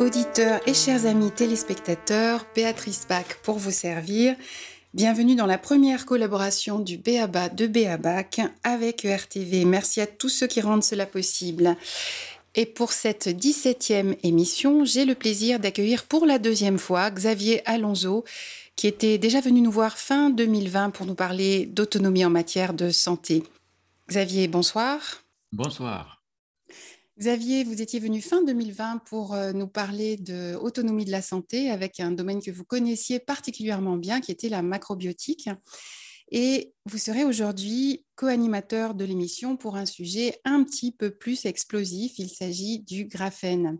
Auditeurs et chers amis téléspectateurs, Béatrice Bach pour vous servir. Bienvenue dans la première collaboration du BABA de BABAC avec ERTV. Merci à tous ceux qui rendent cela possible. Et pour cette 17e émission, j'ai le plaisir d'accueillir pour la deuxième fois Xavier Alonso, qui était déjà venu nous voir fin 2020 pour nous parler d'autonomie en matière de santé. Xavier, bonsoir. Bonsoir. Xavier, vous étiez venu fin 2020 pour euh, nous parler de autonomie de la santé avec un domaine que vous connaissiez particulièrement bien, qui était la macrobiotique. Et vous serez aujourd'hui co-animateur de l'émission pour un sujet un petit peu plus explosif. Il s'agit du graphène.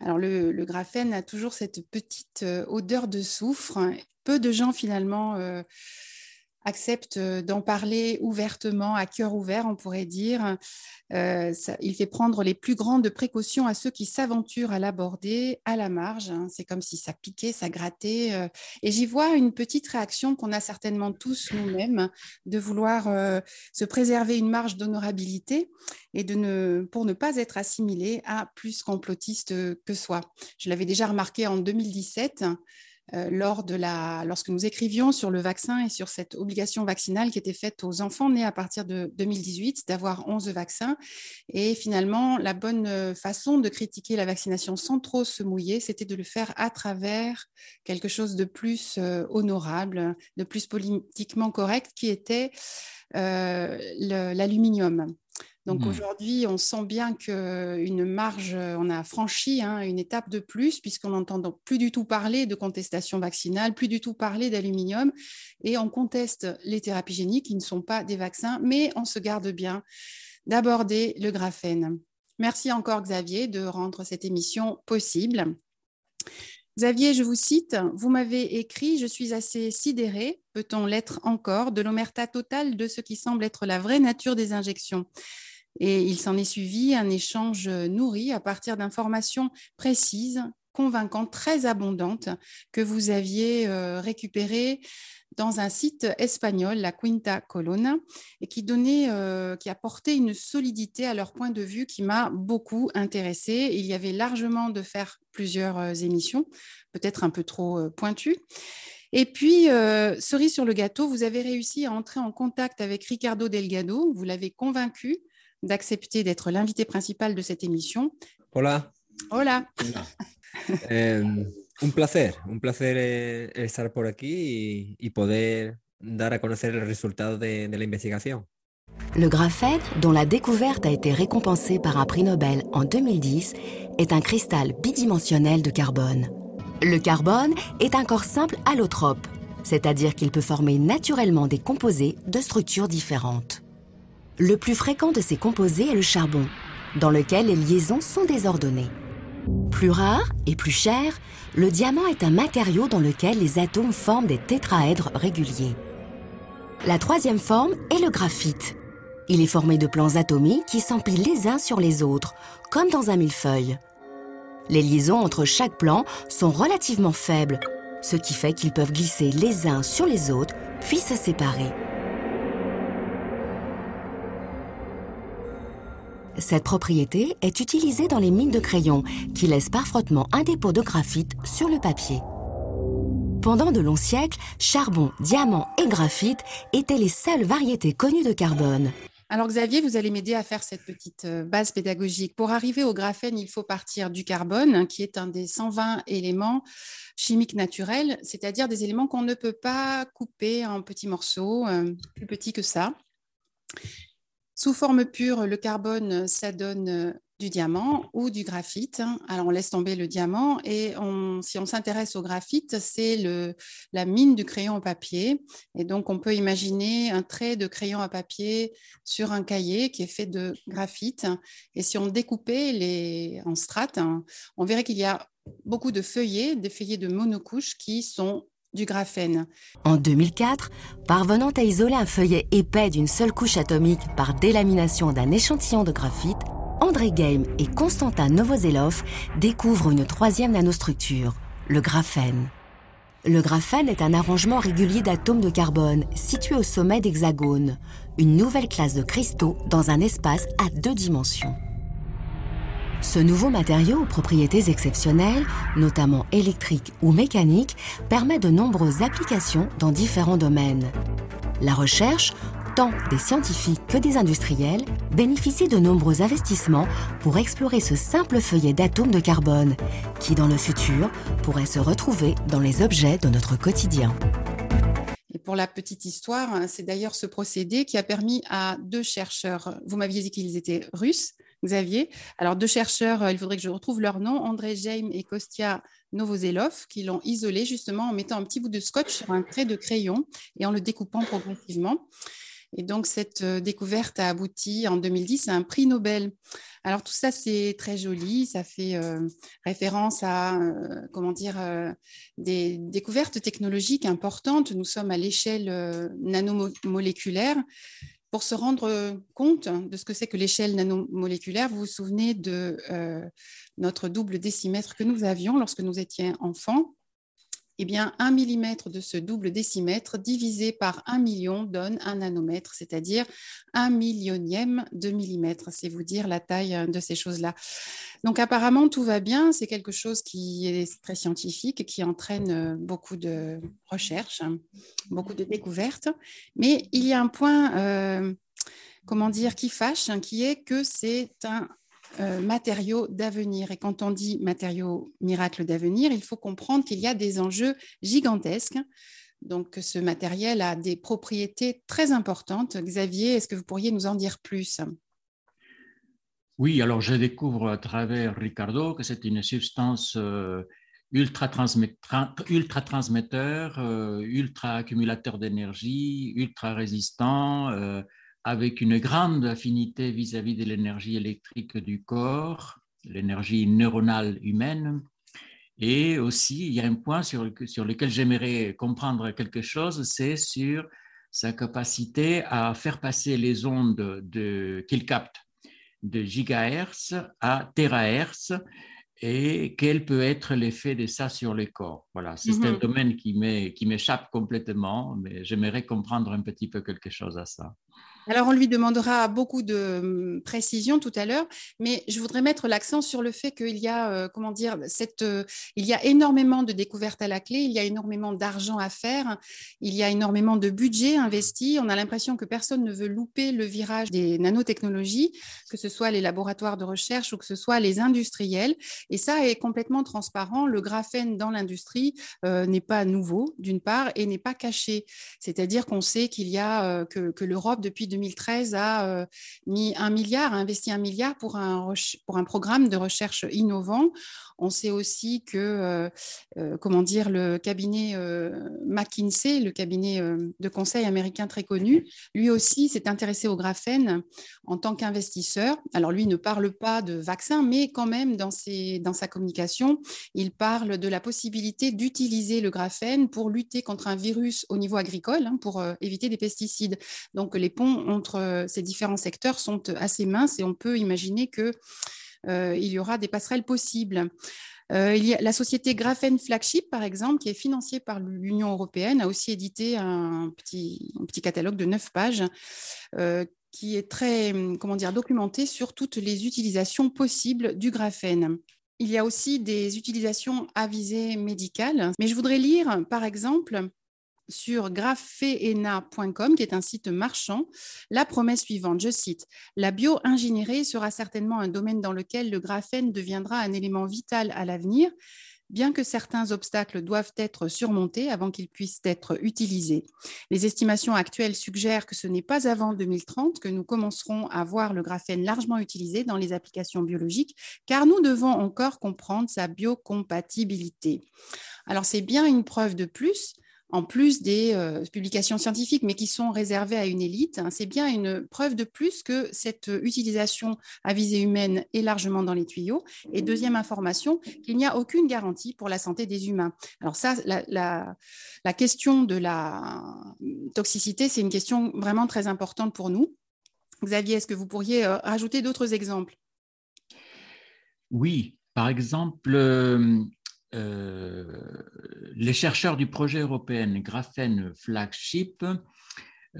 Alors le, graphène a toujours cette petite euh, odeur de soufre. Peu de gens finalement euh, accepte euh, d'en parler ouvertement, à cœur ouvert, on pourrait dire. Euh, il fait prendre les plus grandes précautions à ceux qui s'aventurent à l'aborder à la marge. Hein. C'est comme si ça piquait, ça grattait. Euh. et j'y vois une petite réaction qu'on a certainement tous nous-mêmes, de vouloir se préserver une marge d'honorabilité et de ne, pour ne pas être assimilé à plus complotiste que soi. Je l'avais déjà remarqué en 2017. Euh, lors de la, lorsque nous écrivions sur le vaccin et sur cette obligation vaccinale qui était faite aux enfants nés à partir de 2018 d'avoir 11 vaccins. Et finalement, la bonne euh, façon de critiquer la vaccination sans trop se mouiller, c'était de le faire à travers quelque chose de plus euh, honorable, de plus politiquement correct, qui était l'aluminium. Donc mmh. aujourd'hui, on sent bien qu'une marge, on a franchi hein, une étape de plus, puisqu'on n'entend plus du tout parler de contestation vaccinale, plus du tout parler d'aluminium, et on conteste les thérapies géniques qui ne sont pas des vaccins, mais on se garde bien d'aborder le graphène. Merci encore Xavier de rendre cette émission possible. Xavier, je vous cite, vous m'avez écrit, je suis assez sidéré, peut-on l'être encore, de l'omerta totale de ce qui semble être la vraie nature des injections. Et il s'en est suivi un échange nourri à partir d'informations précises, convaincantes, très abondantes que vous aviez euh, récupérées dans un site espagnol, la Quinta Colonna, et qui donnait, euh, qui apportait une solidité à leur point de vue qui m'a beaucoup intéressée. Il y avait largement de faire plusieurs euh, émissions, peut-être un peu trop pointues. Et puis, cerise sur le gâteau, vous avez réussi à entrer en contact avec Ricardo Delgado, vous l'avez convaincu d'accepter d'être l'invité principal de cette émission. Hola. Hola. eh, un placer, un placer eh, estar por aquí y, y, poder dar a conocer el resultado de, de la investigación. Le graphène, dont la découverte a été récompensée par un prix Nobel en 2010, est un cristal bidimensionnel de carbone. Le carbone est un corps simple allotrope, c'est-à-dire qu'il peut former naturellement des composés de structures différentes. Le plus fréquent de ces composés est le charbon, dans lequel les liaisons sont désordonnées. Plus rare et plus cher, le diamant est un matériau dans lequel les atomes forment des tétraèdres réguliers. La troisième forme est le graphite. Il est formé de plans atomiques qui s'empilent les uns sur les autres, comme dans un millefeuille. Les liaisons entre chaque plan sont relativement faibles, ce qui fait qu'ils peuvent glisser les uns sur les autres, puis se séparer. Cette propriété est utilisée dans les mines de crayon qui laissent par frottement un dépôt de graphite sur le papier. Pendant de longs siècles, charbon, diamant et graphite étaient les seules variétés connues de carbone. Alors Xavier, vous allez m'aider à faire cette petite euh, base pédagogique. Pour arriver au graphène, il faut partir du carbone, qui est un des 120 éléments chimiques naturels, c'est-à-dire des éléments qu'on ne peut pas couper en petits morceaux, euh, plus petits que ça. Sous forme pure, le carbone, ça donne euh, du diamant ou du graphite. Alors on laisse tomber le diamant et si on s'intéresse au graphite, c'est la mine du crayon à papier. Et donc on peut imaginer un trait de crayon à papier sur un cahier qui est fait de graphite. Et si on découpait les en strates, on verrait qu'il y a beaucoup de feuillets, des feuillets de monocouche qui sont En 2004, parvenant à isoler un feuillet épais d'une seule couche atomique par délamination d'un échantillon de graphite, André Game et Constantin Novoselov découvrent une troisième nanostructure, le graphène. Le graphène est un arrangement régulier d'atomes de carbone situé au sommet d'hexagones, une nouvelle classe de cristaux dans un espace à deux dimensions. Ce nouveau matériau aux propriétés exceptionnelles, notamment électriques ou mécaniques, permet de nombreuses applications dans différents domaines. La recherche, tant des scientifiques que des industriels, bénéficie de nombreux investissements pour explorer ce simple feuillet d'atomes de carbone, qui dans le futur pourrait se retrouver dans les objets de notre quotidien. Et pour la petite histoire, c'est d'ailleurs ce procédé qui a permis à deux chercheurs, vous m'aviez dit qu'ils étaient russes, Xavier. Alors, deux chercheurs, euh, il faudrait que je retrouve leur nom, André Jaime et Kostia Novoselov, qui l'ont isolé justement en mettant un petit bout de scotch sur un trait de crayon et en le découpant progressivement. Et donc, cette euh, découverte a abouti en 2010 à un prix Nobel. Alors, tout ça, c'est très joli. Ça fait euh, référence à, comment dire, des découvertes technologiques importantes. Nous sommes à l'échelle nanomoléculaire. Pour se rendre compte de ce que c'est que l'échelle nanomoléculaire, vous vous souvenez de euh, notre double décimètre que nous avions lorsque nous étions enfants? Eh bien, un millimètre de ce double décimètre divisé par un million donne un nanomètre, c'est-à-dire un millionième de millimètre. C'est vous dire la taille de ces choses-là. Donc, apparemment, tout va bien. C'est quelque chose qui est très scientifique, qui entraîne beaucoup de recherches, beaucoup de découvertes. Mais il y a un point, euh, comment dire, qui fâche, qui est que c'est un euh, matériaux d'avenir. Et quand on dit matériaux miracles d'avenir, il faut comprendre qu'il y a des enjeux gigantesques. Donc, ce matériel a des propriétés très importantes. Xavier, est-ce que vous pourriez nous en dire plus? Oui, alors je découvre à travers Ricardo que c'est une substance euh, ultra, ultra transmetteur, euh, ultra accumulateur d'énergie, ultra résistant avec une grande affinité vis-à-vis de l'énergie électrique du corps, l'énergie neuronale humaine. Et aussi, il y a un point sur, sur lequel j'aimerais comprendre quelque chose, c'est sur sa capacité à faire passer les ondes qu'il capte de gigahertz à terahertz et quel peut être l'effet de ça sur les corps. Voilà, c'est un mhm. domaine qui m'échappe complètement, mais j'aimerais comprendre un petit peu quelque chose à ça. Alors, on lui demandera beaucoup de hum, précision tout à l'heure, mais je voudrais mettre l'accent sur le fait qu'il y a, euh, comment dire, cette, euh, il y a énormément de découvertes à la clé, il y a énormément d'argent à faire, il y a énormément de budget investi. On a l'impression que personne ne veut louper le virage des nanotechnologies, que ce soit les laboratoires de recherche ou que ce soit les industriels. Et ça est complètement transparent. Le graphène dans l'industrie euh, n'est pas nouveau, d'une part, et n'est pas caché. C'est-à-dire qu'on sait qu'il y a que, que l'Europe depuis 2013 a euh, mis un milliard, a investi un milliard pour un, pour un programme de recherche innovant. On sait aussi que, euh, euh, comment dire, le cabinet McKinsey, le cabinet de conseil américain très connu, lui aussi s'est intéressé au graphène en tant qu'investisseur. Alors lui ne parle pas de vaccin, mais quand même dans, sa communication, il parle de la possibilité d'utiliser le graphène pour lutter contre un virus au niveau agricole, hein, pour éviter des pesticides. Donc les ponts entre euh, ces différents secteurs sont assez minces et on peut imaginer qu'il euh, y aura des passerelles possibles. Euh, il y a la société Graphene Flagship, par exemple, qui est financée par l'Union européenne, a aussi édité un petit, catalogue de neuf pages qui est très comment dire, documenté sur toutes les utilisations possibles du graphène. Il y a aussi des utilisations à visée médicale, mais je voudrais lire, par exemple, sur graphéena.com, qui est un site marchand, la promesse suivante, je cite, La bio-ingénierie sera certainement un domaine dans lequel le graphène deviendra un élément vital à l'avenir, bien que certains obstacles doivent être surmontés avant qu'ils puissent être utilisés. Les estimations actuelles suggèrent que ce n'est pas avant 2030 que nous commencerons à voir le graphène largement utilisé dans les applications biologiques, car nous devons encore comprendre sa biocompatibilité. Alors c'est bien une preuve de plus en plus des euh, publications scientifiques, mais qui sont réservées à une élite, hein, c'est bien une preuve de plus que cette utilisation à visée humaine est largement dans les tuyaux. Et deuxième information, qu'il n'y a aucune garantie pour la santé des humains. Alors ça, la, question de la toxicité, c'est une question vraiment très importante pour nous. Xavier, est-ce que vous pourriez euh, rajouter d'autres exemples? Oui, par exemple, euh, euh, les chercheurs du projet européen Graphène Flagship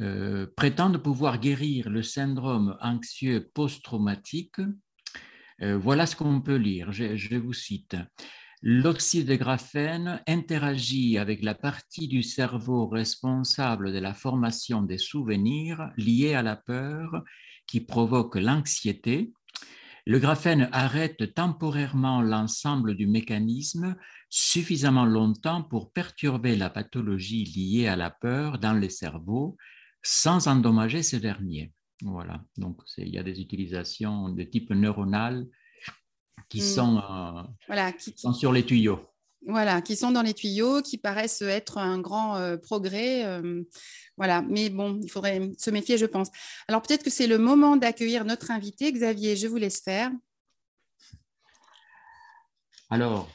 euh, prétendent pouvoir guérir le syndrome anxieux post-traumatique. Euh, voilà ce qu'on peut lire, je, vous cite. L'oxyde de graphène interagit avec la partie du cerveau responsable de la formation des souvenirs liés à la peur qui provoque l'anxiété le graphène arrête temporairement l'ensemble du mécanisme suffisamment longtemps pour perturber la pathologie liée à la peur dans les cerveaux sans endommager ce dernier. Voilà, donc il y a des utilisations de type neuronal qui, mm. sont, euh, voilà, qui sont sur les tuyaux. Voilà, qui sont dans les tuyaux, qui paraissent être un grand euh, progrès. Euh, voilà, mais bon, il faudrait se méfier, je pense. Alors peut-être que c'est le moment d'accueillir notre invité. Xavier, je vous laisse faire. Alors,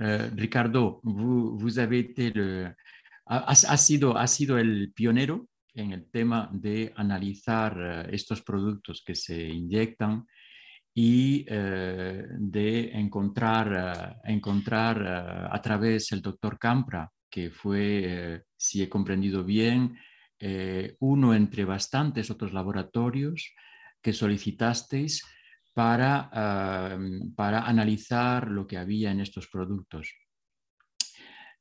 euh, Ricardo, vous, avez été le... Ha, sido, ha sido el pionero en el tema de analizar estos productos que se inyectan y eh, de encontrar, eh, encontrar eh, a través del doctor Campra, que fue, si he comprendido bien, uno entre bastantes otros laboratorios que solicitasteis para, para analizar lo que había en estos productos.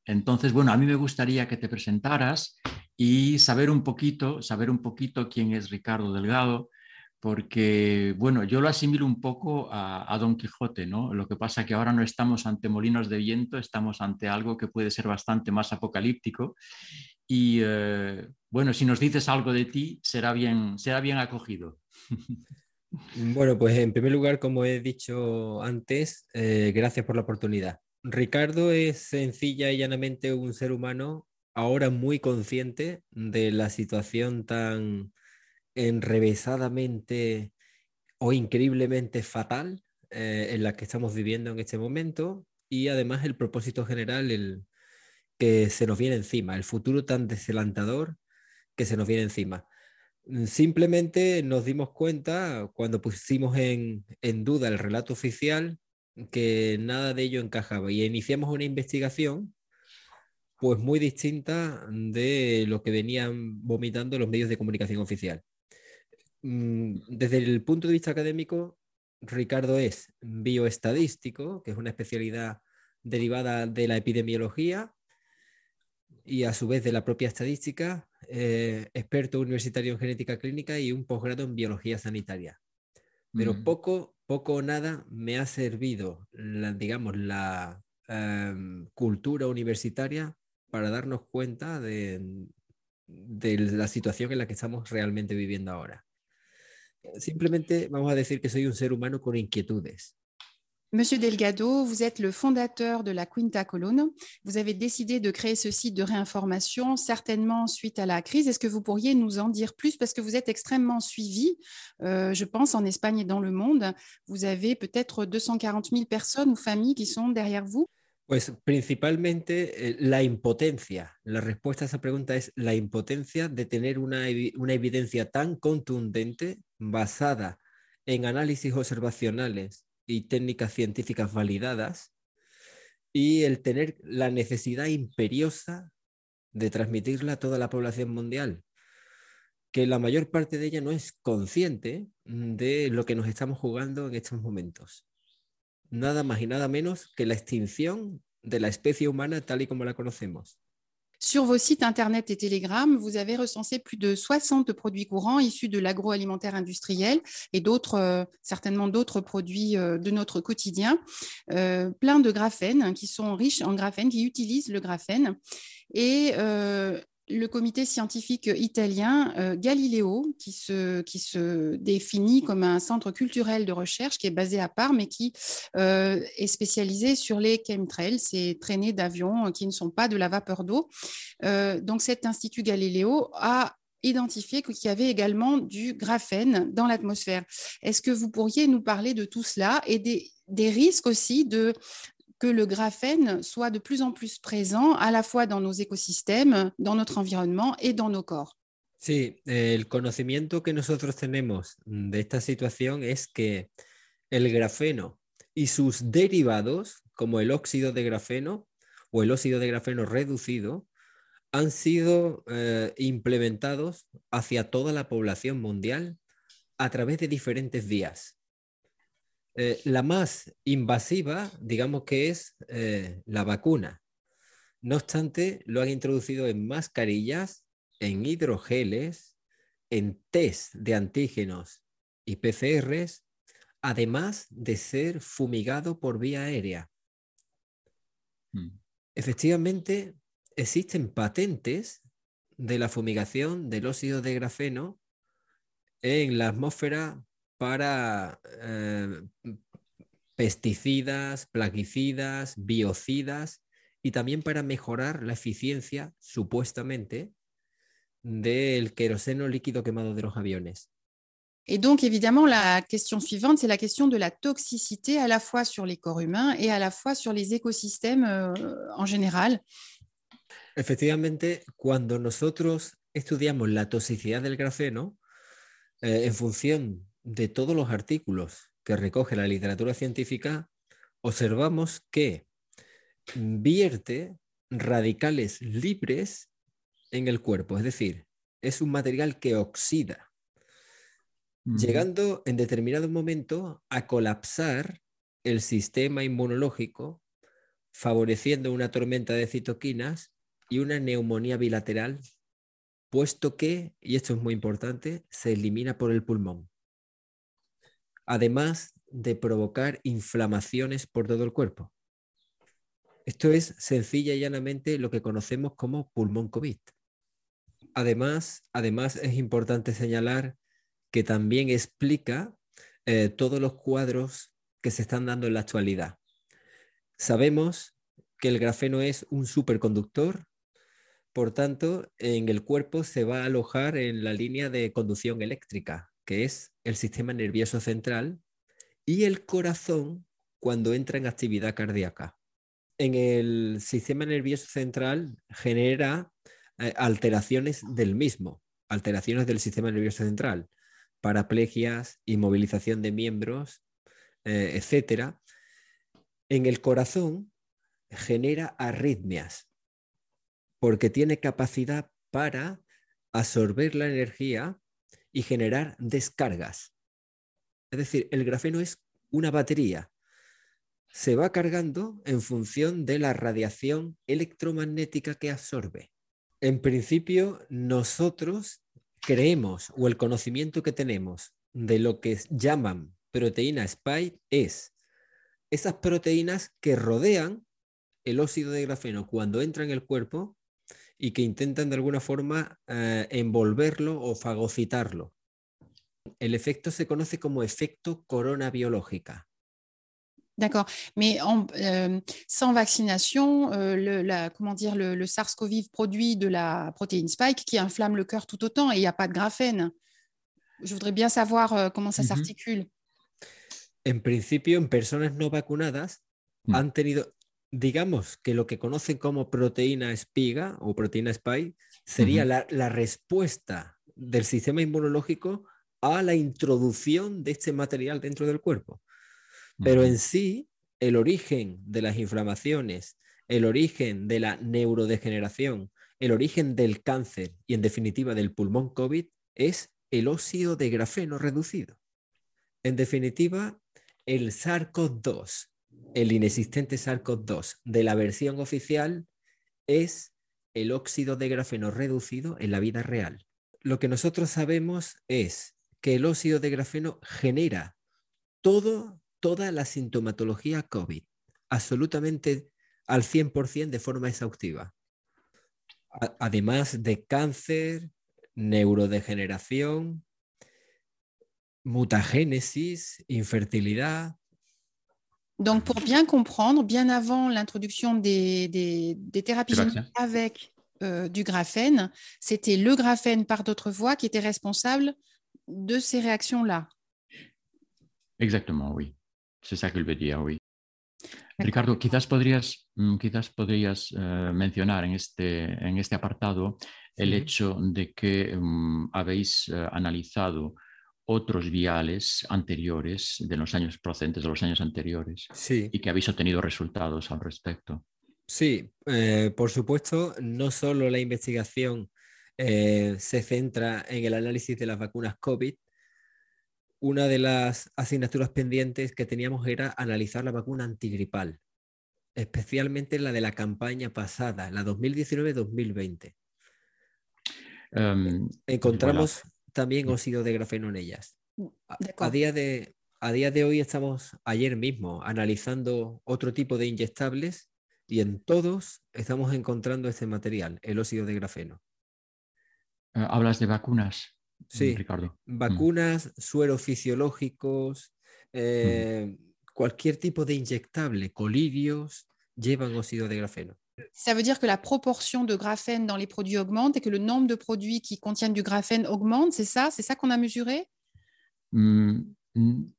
Entonces, bueno, a mí me gustaría que te presentaras y saber un poquito, saber un poquito quién es Ricardo Delgado, porque, bueno, yo lo asimilo un poco a, Don Quijote, ¿no? Lo que pasa es que ahora no estamos ante molinos de viento, estamos ante algo que puede ser bastante más apocalíptico. Y, eh, bueno, si nos dices algo de ti, será bien, será bien acogido. Bueno, pues en primer lugar, como he dicho antes, eh, gracias por la oportunidad. Ricardo es sencilla y llanamente un ser humano ahora muy consciente de la situación tan enrevesadamente o increíblemente fatal eh, en la que estamos viviendo en este momento y además el propósito general el que se nos viene encima, el futuro tan desalentador que se nos viene encima. Mm, simplemente nos dimos cuenta cuando pusimos en, en duda el relato oficial que nada de ello encajaba y iniciamos una investigación pues muy distinta de lo que venían vomitando los medios de comunicación oficial. Mm, desde el punto de vista académico, Ricardo es bioestadístico, que es una especialidad derivada de la epidemiología y a su vez de la propia estadística, eh, experto universitario en genética clínica y un posgrado en biología sanitaria. Pero mm. poco, poco o nada me ha servido, la, digamos, la em, cultura universitaria para darnos cuenta de la situación en la que estamos realmente viviendo ahora. Simplemente vamos a decir que soy un ser humano con inquietudes. Monsieur Delgado, vous êtes le fondateur de la Quinta Colonne. Vous avez décidé de créer ce site de réinformation, certainement suite à la crise. Est-ce que vous pourriez nous en dire plus? Parce que vous êtes extrêmement suivi, euh, je pense, en Espagne et dans le monde. Vous avez peut-être 240 000 personnes ou familles qui sont derrière vous. Pues principalmente eh, la impotencia. La respuesta a esa pregunta es la impotencia de tener una, una evidencia tan contundente basada en análisis observacionales y técnicas científicas validadas y el tener la necesidad imperiosa de transmitirla a toda la población mundial, que la mayor parte de ella no es consciente de lo que nos estamos jugando en estos momentos nada más y nada menos que la extinción de la especie humana tal y como la conocemos. Sur vos sites Internet et Telegram, vous avez recensé plus de 60 produits courants issus de l'agroalimentaire industriel et d'autres, euh, certainement d'autres produits euh, de notre quotidien, euh, plein de graphène, qui sont riches en graphène, qui utilisent le graphène. Et le comité scientifique italien euh, Galileo, qui se, qui se définit comme un centre culturel de recherche qui est basé à Parme et qui euh, est spécialisé sur les chemtrails, ces traînées d'avions qui ne sont pas de la vapeur d'eau. Euh, donc cet institut Galileo a identifié qu'il y avait également du graphène dans l'atmosphère. Est-ce que vous pourriez nous parler de tout cela et des, des risques aussi de, que le graphène soit de plus en plus présent à la fois dans nos écosystèmes, dans notre environnement et dans nos corps. Sí, el conocimiento que nosotros tenemos de esta situación es que el grafeno y sus derivados, como el óxido de grafeno o el óxido de grafeno reducido, han sido eh, implementados hacia toda la población mundial a través de diferentes vías. Eh, la más invasiva, digamos que es eh, la vacuna. No obstante, lo han introducido en mascarillas, en hidrogeles, en test de antígenos y PCRs, además de ser fumigado por vía aérea. Hmm. Efectivamente, existen patentes de la fumigación del óxido de grafeno en la atmósfera para eh, pesticidas, plaguicidas, biocidas y también para mejorar la eficiencia, supuestamente, del queroseno líquido quemado de los aviones. Et donc, évidemment, la question suivante, c'est la question de la toxicité à la fois sur les corps humains et à la fois sur les écosystèmes euh, en général. Efectivamente, cuando nosotros estudiamos la toxicidad del grafeno, eh, en función de todos los artículos que recoge la literatura científica, observamos que vierte radicales libres en el cuerpo, es decir, es un material que oxida, llegando en determinado momento a colapsar el sistema inmunológico, favoreciendo una tormenta de citoquinas y una neumonía bilateral, puesto que, y esto es muy importante, se elimina por el pulmón además de provocar inflamaciones por todo el cuerpo. Esto es sencilla y llanamente lo que conocemos como pulmón COVID. Además, además es importante señalar que también explica eh, todos los cuadros que se están dando en la actualidad. Sabemos que el grafeno es un superconductor, por tanto, en el cuerpo se va a alojar en la línea de conducción eléctrica, que es el sistema nervioso central, y el corazón cuando entra en actividad cardíaca. En el sistema nervioso central genera eh, alteraciones del mismo, alteraciones del sistema nervioso central, paraplegias, inmovilización de miembros, eh, etc. En el corazón genera arritmias, porque tiene capacidad para absorber la energía y generar descargas. Es decir, el grafeno es una batería. Se va cargando en función de la radiación electromagnética que absorbe. En principio, nosotros creemos o el conocimiento que tenemos de lo que llaman proteína spike es esas proteínas que rodean el óxido de grafeno cuando entra en el cuerpo y que intentan de alguna forma eh, envolverlo o fagocitarlo. El efecto se conoce como efecto corona biológica. D'accord. Mais en, euh, sans vaccination, euh, le, la, comment dire, le, le SARS-CoV produit de la protéine spike qui inflamme le cœur tout autant et il n'y a pas de graphène. Je voudrais bien savoir euh, comment ça mm -hmm. s'articule. En principio, en personas no vacunadas mm. han tenido, digamos que lo que conocen como proteína espiga o proteína spike sería la, respuesta del sistema inmunológico a la introducción de este material dentro del cuerpo. Pero en sí, el origen de las inflamaciones, el origen de la neurodegeneración, el origen del cáncer y en definitiva del pulmón COVID es el óxido de grafeno reducido. En definitiva, el SARS-CoV-2 el inexistente SARS-CoV-2 de la versión oficial es el óxido de grafeno reducido en la vida real. Lo que nosotros sabemos es que el óxido de grafeno genera toda la sintomatología COVID, absolutamente al 100% de forma exhaustiva. además de cáncer, neurodegeneración, mutagénesis, infertilidad. Donc, pour bien comprendre, bien avant l'introduction des, des, des, thérapies géniques avec euh, du graphène, c'était le graphène par d'autres voies qui était responsable de ces réactions-là. Exactement, oui. C'est ça qu'il veut dire, oui. Ricardo, quizás podrías, mm, quizás podrías uh, mencionar en este, en este apartado el hecho de que um, habéis uh, analizado otros viales anteriores de los años procedentes de los años anteriores sí. y que habéis obtenido resultados al respecto. Sí, eh, por supuesto, no solo la investigación eh, se centra en el análisis de las vacunas COVID. Una de las asignaturas pendientes que teníamos era analizar la vacuna antigripal, especialmente la de la campaña pasada, la 2019-2020. Um, Encontramos. También óxido de grafeno en ellas. A, a, día de, a día de hoy estamos, ayer mismo, analizando otro tipo de inyectables y en todos estamos encontrando este material, el óxido de grafeno. Uh, hablas de vacunas, sí, Ricardo. Vacunas, mm. sueros fisiológicos, eh, mm. cualquier tipo de inyectable, colirios, llevan óxido de grafeno. Ça veut dire que la proportion de graphène dans les produits augmente et que le nombre de produits qui contiennent du graphène augmente, c'est ça? C'est ça qu'on a mesuré? Mm,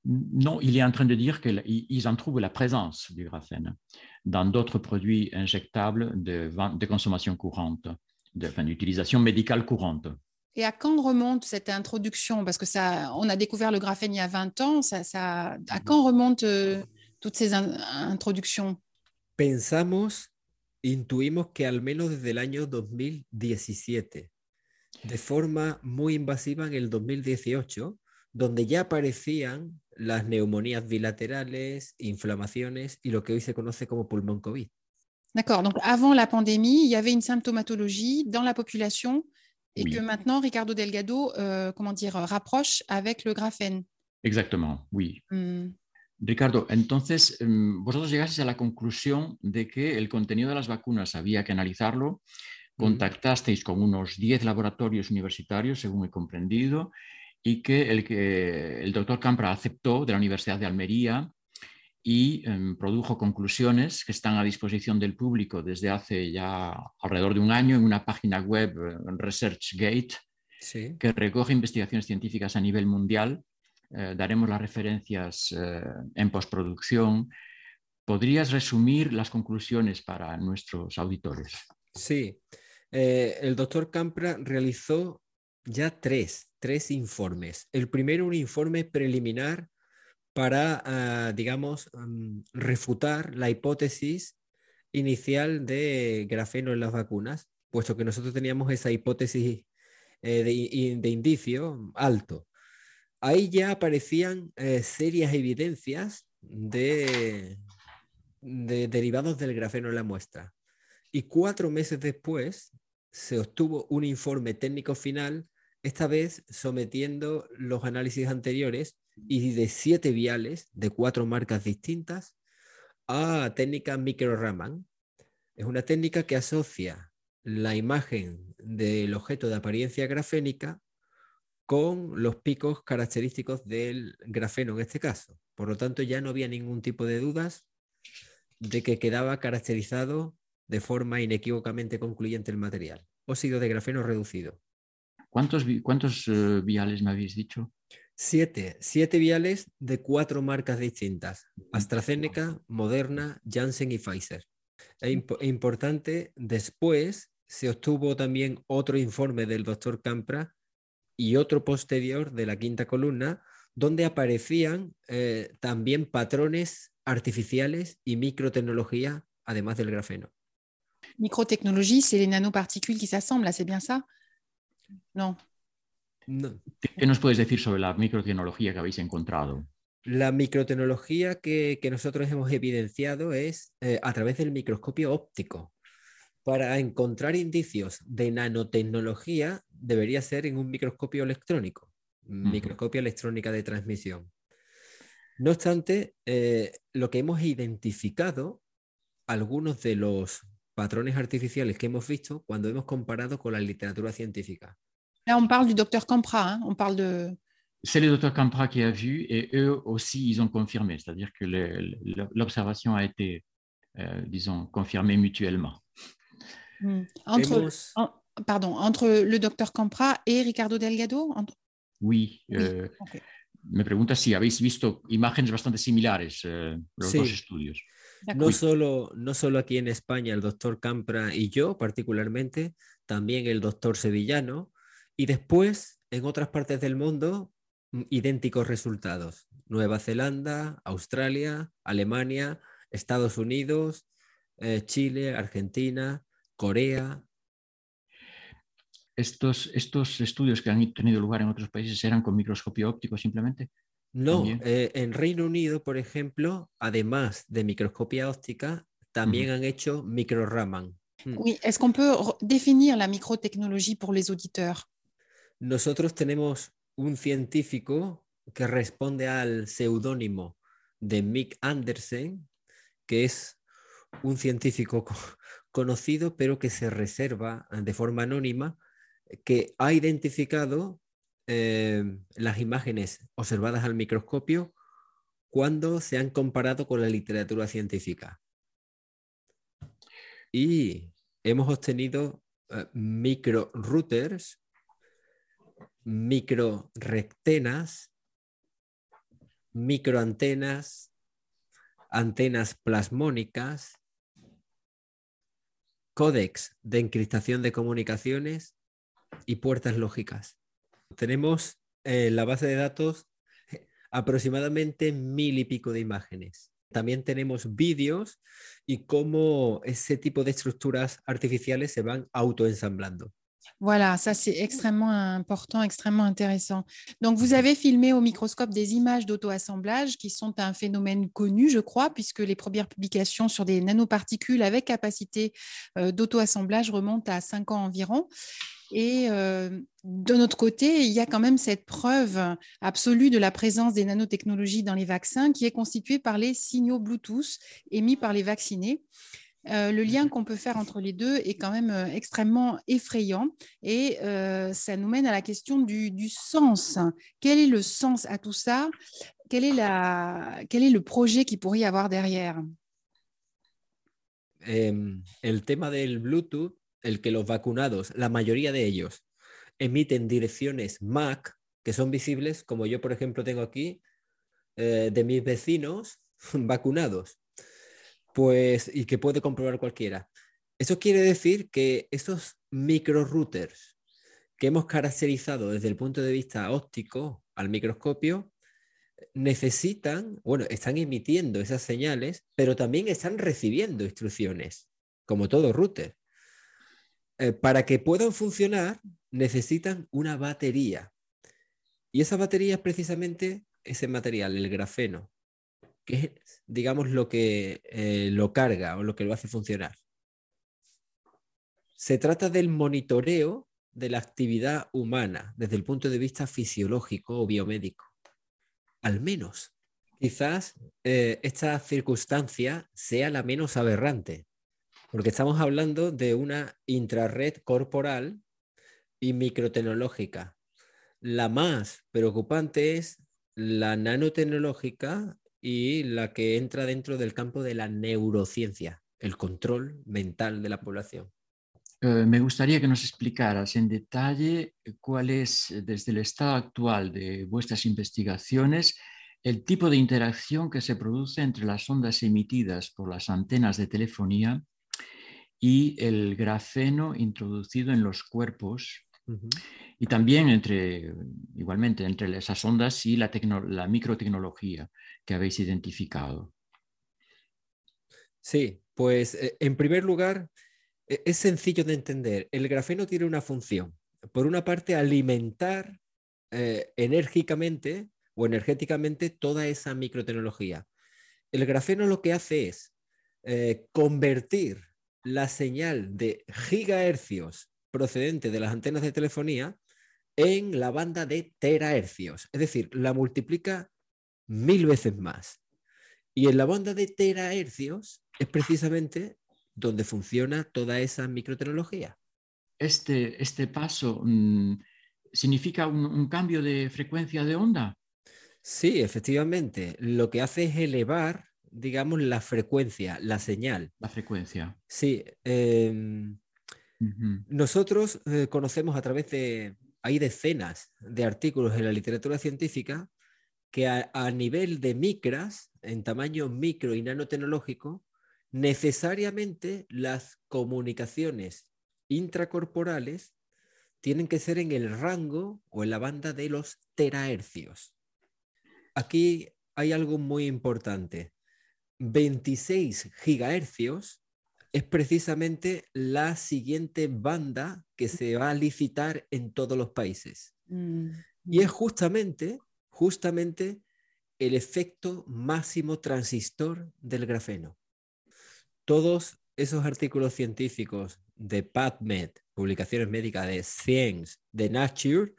Non, il est en train de dire qu'ils en trouvent la présence du graphène dans d'autres produits injectables de, de consommation courante, d'utilisation médicale courante. Et à quand remonte cette introduction? Parce que ça, on a découvert le graphène il y a 20 ans. Ça, ça, à quand remontent euh, toutes ces in introductions? Pensamos, intuimos que al menos desde el año 2017, de forma muy invasiva en el 2018, donde ya aparecían las neumonías bilaterales, inflamaciones y lo que hoy se conoce como pulmón COVID. D'accord. Donc, avant la pandémie, il y avait une symptomatologie dans la population et oui. que maintenant, Ricardo Delgado, euh, comment dire, rapproche avec le graphène. Exactement, oui. Mm. Ricardo, entonces, vosotros llegasteis a la conclusión de que el contenido de las vacunas había que analizarlo. Contactasteis con unos 10 laboratorios universitarios, según he comprendido, y que el, que el doctor Campra aceptó de la Universidad de Almería y eh, produjo conclusiones que están a disposición del público desde hace ya alrededor de un año en una página web, ResearchGate, sí. que recoge investigaciones científicas a nivel mundial. Eh, daremos las referencias eh, en postproducción. ¿Podrías resumir las conclusiones para nuestros auditores? Sí. el doctor Campra realizó ya tres, tres informes. El primero, un informe preliminar para, uh, digamos, um, refutar la hipótesis inicial de grafeno en las vacunas, puesto que nosotros teníamos esa hipótesis eh, de, de, indicio alto. Ahí ya aparecían eh, serias evidencias de, de derivados del grafeno en la muestra. Y cuatro meses después se obtuvo un informe técnico final esta vez sometiendo los análisis anteriores y de siete viales de cuatro marcas distintas a técnica micro-Raman. Es una técnica que asocia la imagen del objeto de apariencia grafénica con los picos característicos del grafeno en este caso. Por lo tanto, ya no había ningún tipo de dudas de que quedaba caracterizado de forma inequívocamente concluyente el material. Óxido de grafeno reducido. ¿Cuántos, cuántos uh, viales me habéis dicho? Siete, siete viales de cuatro marcas distintas, AstraZeneca, Moderna, Janssen y Pfizer. Imp importante, después se obtuvo también otro informe del doctor Campra y otro posterior de la quinta columna, donde aparecían eh, también patrones artificiales y microtecnología, además del grafeno. Microtechnologie, c'est les nanoparticules qui s'assemblent, c'est bien ça No. no. ¿Qué nos puedes decir sobre la microtecnología que habéis encontrado? La microtecnología que, que nosotros hemos evidenciado es eh, a través del microscopio óptico. Para encontrar indicios de nanotecnología debería ser en un microscopio electrónico, microscopio electrónica de transmisión. No obstante, eh, lo que hemos identificado, algunos de los patrones artificiales que hemos visto cuando hemos comparado con la literatura científica. Là, on parle du docteur Campra, hein? on parle de... C'est le docteur Campra qui a vu et eux aussi, ils ont confirmé, c'est-à-dire que l'observation a été, euh, disons, confirmée mutuellement. Mm. Entre, Hemos... en, pardon, entre le docteur Campra et Ricardo Delgado entre... Oui. Euh. Okay. Me pregunta si habéis visto imágenes bastante similares, eh, los sí. dos estudios. No solo, no solo aquí en España el doctor Campra y yo particularmente, también el doctor Sevillano, y después en otras partes del mundo mm, idénticos resultados. Nueva Zelanda, Australia, Alemania, Estados Unidos, eh, Chile, Argentina, Corea. Estos, estos estudios que han tenido lugar en otros países eran con microscopio óptico simplemente. No, eh, en Reino Unido, por ejemplo, además de microscopia óptica, también han hecho microraman. Hmm. Oui, est-ce qu'on peut définir la microtechnologie pour les auditeurs Nosotros tenemos un científico que responde al seudónimo de Mick Andersen, que es un científico conocido, pero que se reserva de forma anónima, que ha identificado eh, las imágenes observadas al microscopio cuando se han comparado con la literatura científica. Y hemos obtenido eh, micro routers, micro rectenas, microantenas, antenas plasmónicas, códex de encriptación de comunicaciones y puertas lógicas tenemos en eh, la base de datos aproximadamente mil y pico de imágenes. También tenemos vídeos y cómo ese tipo de estructuras artificiales se van autoensamblando. Voilà, ça c'est extrêmement important, extrêmement intéressant. Donc vous avez filmé au microscope des images d'auto-assemblage qui sont un phénomène connu, je crois, puisque les premières publications sur des nanoparticules avec capacité euh, d'auto-assemblage remontent à 5 ans environ. Et euh, de notre côté, il y a quand même cette preuve absolue de la présence des nanotechnologies dans les vaccins qui est constituée par les signaux Bluetooth émis par les vaccinés. Euh, le lien qu'on peut faire entre les deux est quand même euh, extrêmement effrayant et ça nous mène à la question du, sens. Quel est le sens à tout ça? Quel est, la, quel est le projet qui pourrait y avoir derrière? Le tema del Bluetooth el que los vacunados, la mayoría de ellos, emiten direcciones MAC que son visibles, como yo, por ejemplo, tengo aquí, eh, de mis vecinos vacunados, pues, y que puede comprobar cualquiera. Eso quiere decir que esos micro routers que hemos caracterizado desde el punto de vista óptico al microscopio, necesitan, bueno, están emitiendo esas señales, pero también están recibiendo instrucciones, como todo router. Eh, para que puedan funcionar necesitan una batería. Y esa batería es precisamente ese material, el grafeno, que es, digamos, lo que eh, lo carga o lo que lo hace funcionar. Se trata del monitoreo de la actividad humana desde el punto de vista fisiológico o biomédico. Al menos. Quizás eh, esta circunstancia sea la menos aberrante, porque estamos hablando de una intrarred corporal y microtecnológica. La más preocupante es la nanotecnológica y la que entra dentro del campo de la neurociencia, el control mental de la población. Eh, me gustaría que nos explicaras en detalle cuál es, desde el estado actual de vuestras investigaciones, el tipo de interacción que se produce entre las ondas emitidas por las antenas de telefonía y el grafeno introducido en los cuerpos y también entre, igualmente, entre esas ondas y la, la microtecnología que habéis identificado. Sí, pues eh, en primer lugar, e, es sencillo de entender. El grafeno tiene una función. Por una parte, alimentar eh, enérgicamente o energéticamente toda esa microtecnología. El grafeno lo que hace es eh, convertir la señal de gigahercios procedente de las antenas de telefonía en la banda de terahercios. Es decir, la multiplica mil veces más. Y en la banda de terahercios es precisamente donde funciona toda esa microtecnología. Este, este paso mm, significa un, cambio de frecuencia de onda. Sí, efectivamente. Lo que hace es elevar, digamos, la frecuencia, la señal. La frecuencia. Sí. Nosotros eh, conocemos a través de, hay decenas de artículos en la literatura científica que a, nivel de micras, en tamaño micro y nanotecnológico, necesariamente las comunicaciones intracorporales tienen que ser en el rango o en la banda de los terahercios. Aquí hay algo muy importante. 26 gigahercios es precisamente la siguiente banda que se va a licitar en todos los países. Mm, y es justamente justamente el efecto máximo transistor del grafeno. Todos esos artículos científicos de PubMed, publicaciones médicas de Science, de Nature,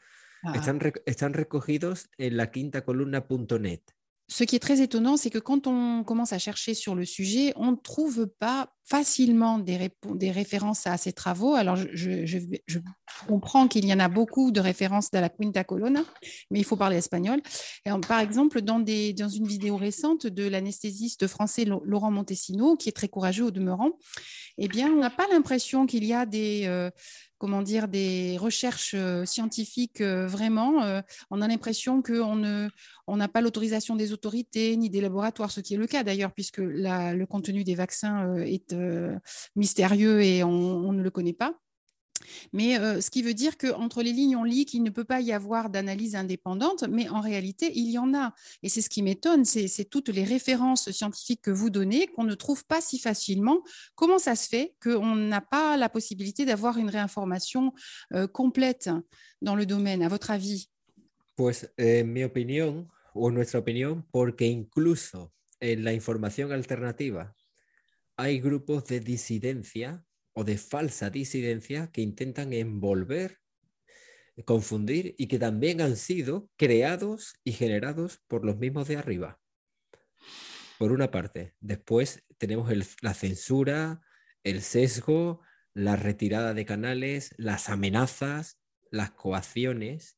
están, están recogidos en la quinta columna.net. Ce qui est très étonnant, c'est que quand on commence à chercher sur le sujet, on ne trouve pas facilement des, références à ces travaux. Alors, je, comprends qu'il y en a beaucoup de références dans la Quinta Colonna, mais il faut parler espagnol. Par exemple, dans, une vidéo récente de l'anesthésiste français Laurent Montesino, qui est très courageux au demeurant, eh bien, on n'a pas l'impression qu'il y a des, euh, comment dire, des recherches euh, scientifiques euh, vraiment. On a l'impression qu'on n'a pas l'autorisation des autorités ni des laboratoires, ce qui est le cas d'ailleurs, puisque le contenu des vaccins est mystérieux et on ne le connaît pas. Mais euh, ce qui veut dire qu'entre les lignes, on lit qu'il ne peut pas y avoir d'analyse indépendante, mais en réalité, il y en a. Et c'est ce qui m'étonne, c'est toutes les références scientifiques que vous donnez qu'on ne trouve pas si facilement. Comment ça se fait qu'on n'a pas la possibilité d'avoir une réinformation euh, complète dans le domaine, à votre avis? Pues eh, mi opinión, o nuestra opinión, porque incluso en la información alternativa hay grupos de disidencia o de falsa disidencia que intentan envolver, confundir y que también han sido creados y generados por los mismos de arriba. Por una parte. Después tenemos la censura, el sesgo, la retirada de canales, las amenazas, las coacciones,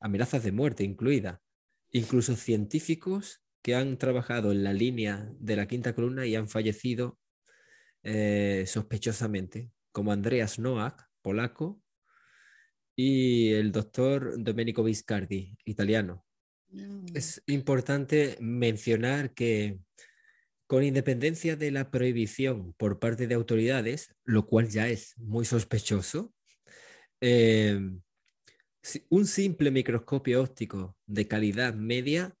amenazas de muerte incluida. Incluso científicos que han trabajado en la línea de la quinta columna y han fallecido eh, sospechosamente, como Andreas Noack, polaco, y el doctor Domenico Viscardi, italiano. Mm. Es importante mencionar que con independencia de la prohibición por parte de autoridades, lo cual ya es muy sospechoso, eh, un simple microscopio óptico de calidad media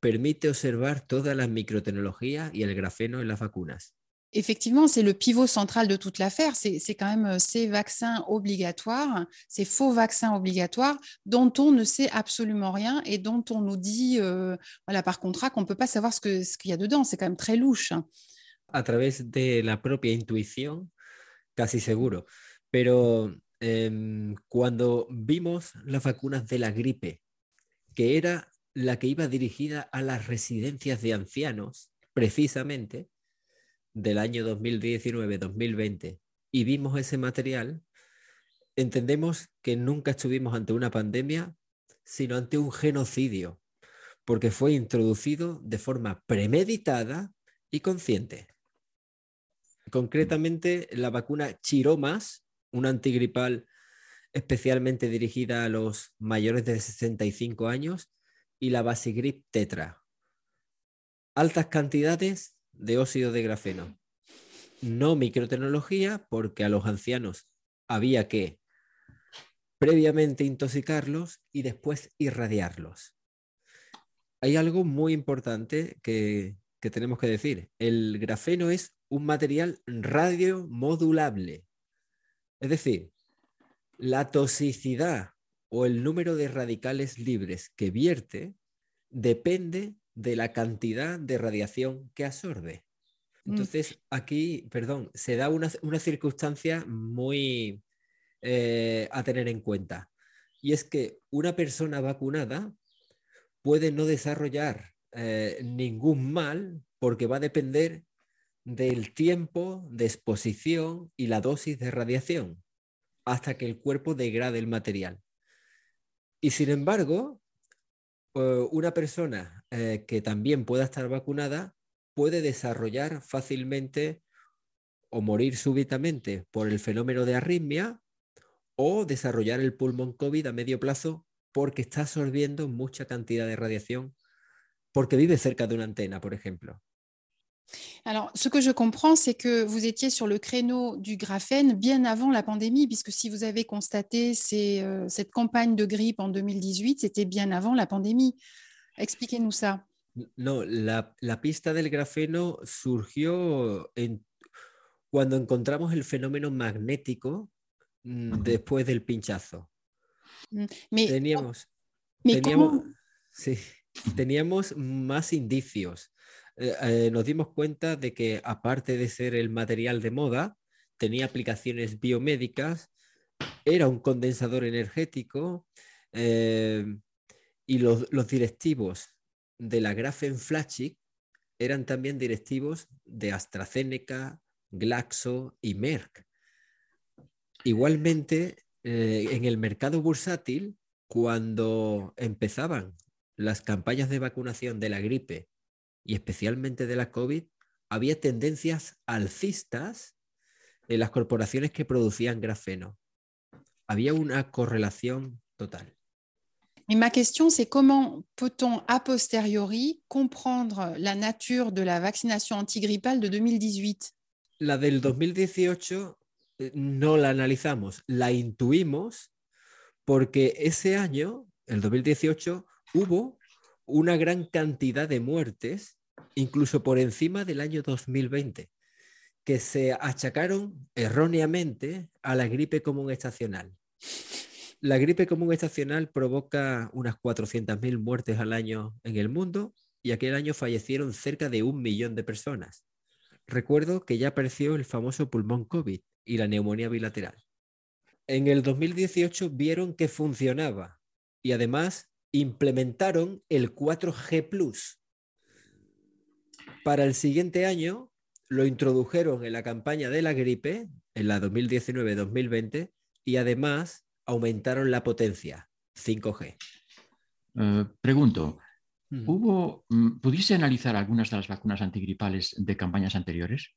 permite observar toda la microtecnología y el grafeno en las vacunas. Effectivement, c'est le pivot central de toute l'affaire. C'est quand même euh, ces vaccins obligatoires, ces faux vaccins obligatoires dont on ne sait absolument rien et dont on nous dit euh, voilà, par contrat qu'on ne peut pas savoir ce qu'il y a dedans. C'est quand même très louche. A través de la propia intuición, casi seguro. Pero eh, cuando vimos las vacunas de la gripe, que era la que iba dirigida a las residencias de ancianos, precisamente, del año 2019-2020 y vimos ese material, entendemos que nunca estuvimos ante una pandemia, sino ante un genocidio, porque fue introducido de forma premeditada y consciente. Concretamente, la vacuna Chiromas, una antigripal especialmente dirigida a los mayores de 65 años, y la Basigrip Tetra. Altas cantidades de óxido de grafeno. No microtecnología, porque a los ancianos había que previamente intoxicarlos y después irradiarlos. Hay algo muy importante que, que tenemos que decir. El grafeno es un material radiomodulable. Es decir, la toxicidad o el número de radicales libres que vierte depende de la cantidad de radiación que absorbe. Mm. Entonces, aquí, perdón, se da una, una circunstancia muy eh, a tener en cuenta. Y es que una persona vacunada puede no desarrollar eh, ningún mal porque va a depender del tiempo de exposición y la dosis de radiación hasta que el cuerpo degrade el material. Y sin embargo, eh, una persona que también pueda estar vacunada puede desarrollar fácilmente o morir súbitamente por el fenómeno de arritmia o desarrollar el pulmón COVID a medio plazo porque está absorbiendo mucha cantidad de radiación porque vive cerca de una antena, por ejemplo. Alors, ce que je comprends, c'est que vous étiez sur le créneau du graphène bien avant la pandémie, puisque si vous avez constaté euh, cette campagne de grippe en 2018, c'était bien avant la pandémie. Expliquez-nous ça. No, la, pista del grafeno surgió cuando encontramos el fenómeno magnético mm, después del pinchazo. Mm, teníamos, teníamos, más indicios. Eh, eh, nos dimos cuenta de que aparte de ser el material de moda, tenía aplicaciones biomédicas, era un condensador energético eh, y los, directivos de la Grafenflaschig eran también directivos de AstraZeneca, Glaxo y Merck. Igualmente, eh, en el mercado bursátil, cuando empezaban las campañas de vacunación de la gripe y especialmente de la COVID, había tendencias alcistas en las corporaciones que producían grafeno. Había una correlación total. Mais ma question, c'est comment peut-on a posteriori comprendre la nature de la vaccination antigrippale de 2018 La del 2018 eh, no la analizamos, la intuimos porque ese año, el 2018, hubo una gran cantidad de muertes, incluso por encima del año 2020, que se achacaron erróneamente a la gripe común estacional. La gripe común estacional provoca unas 400.000 muertes al año en el mundo y aquel año fallecieron cerca de un millón de personas. Recuerdo que ya apareció el famoso pulmón COVID y la neumonía bilateral. En el 2018 vieron que funcionaba y además implementaron el 4G Plus. Para el siguiente año lo introdujeron en la campaña de la gripe, en la 2019-2020, y además aumentaron la potencia 5G. Eh, pregunto, ¿hubo, mm, ¿pudiste analizar algunas de las vacunas antigripales de campañas anteriores?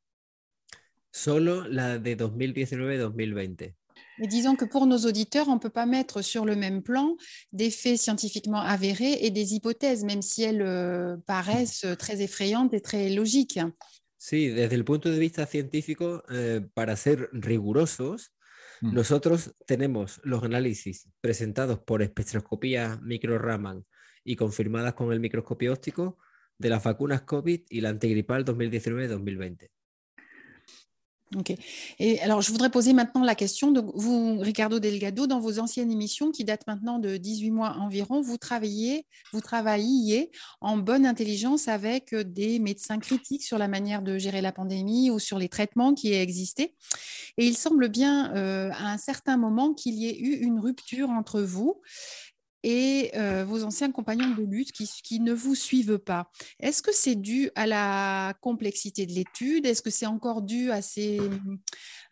Solo la de 2019-2020. Mais disons que pour nos auditeurs, on ne peut pas mettre sur le même plan des faits scientifiquement avérés et des hypothèses, même si elles euh, paraissent très effrayantes et très logiques. Sí, desde el punto de vista científico, eh, para ser rigurosos, Mm. Nosotros tenemos los análisis presentados por espectroscopía micro-Raman y confirmadas con el microscopio óptico de las vacunas COVID y la antigripal 2019-2020. Et alors, je voudrais poser maintenant la question. Donc, vous, Ricardo Delgado, dans vos anciennes émissions qui datent maintenant de 18 mois environ, vous travaillez, vous travailliez en bonne intelligence avec des médecins critiques sur la manière de gérer la pandémie ou sur les traitements qui existaient. Et il semble bien euh, à un certain moment qu'il y ait eu une rupture entre vous et euh, vos anciens compagnons de lutte qui, qui ne vous suivent pas. Est-ce que c'est dû à la complexité de l'étude? Est-ce que c'est encore dû à ces,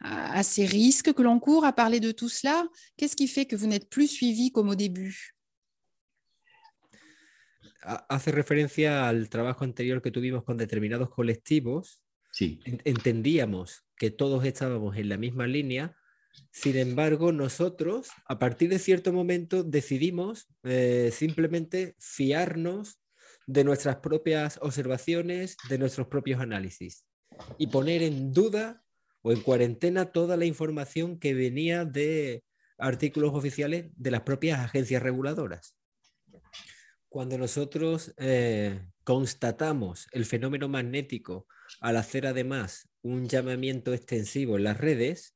à ces risques que l'on court à parler de tout cela? Qu'est-ce qui fait que vous n'êtes plus suivi comme au début? Hace referencia al trabajo anterior que tuvimos con determinados colectivos. Sí. Entendíamos que todos estábamos en la misma línea, Sin embargo, nosotros, a partir de cierto momento, decidimos eh, simplemente fiarnos de nuestras propias observaciones, de nuestros propios análisis y poner en duda o en cuarentena toda la información que venía de artículos oficiales de las propias agencias reguladoras. Cuando nosotros eh, constatamos el fenómeno magnético al hacer además un llamamiento extensivo en las redes,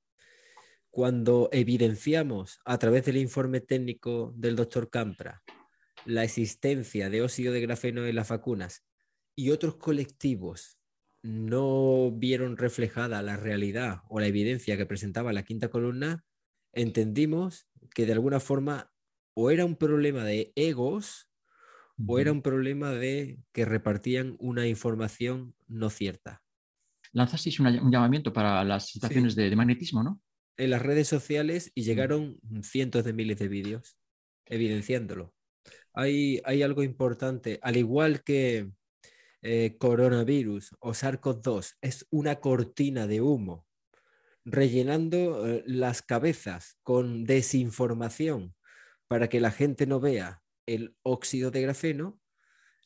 cuando evidenciamos a través del informe técnico del doctor Campra la existencia de óxido de grafeno en las vacunas y otros colectivos no vieron reflejada la realidad o la evidencia que presentaba la quinta columna, entendimos que de alguna forma o era un problema de egos o era un problema de que repartían una información no cierta. Lanzasteis un llamamiento para las situaciones de, magnetismo, ¿no? En las redes sociales y llegaron cientos de miles de vídeos evidenciándolo. Hay, hay algo importante, al igual que eh, coronavirus o SARS-CoV-2 es una cortina de humo, rellenando eh, las cabezas con desinformación para que la gente no vea el óxido de grafeno,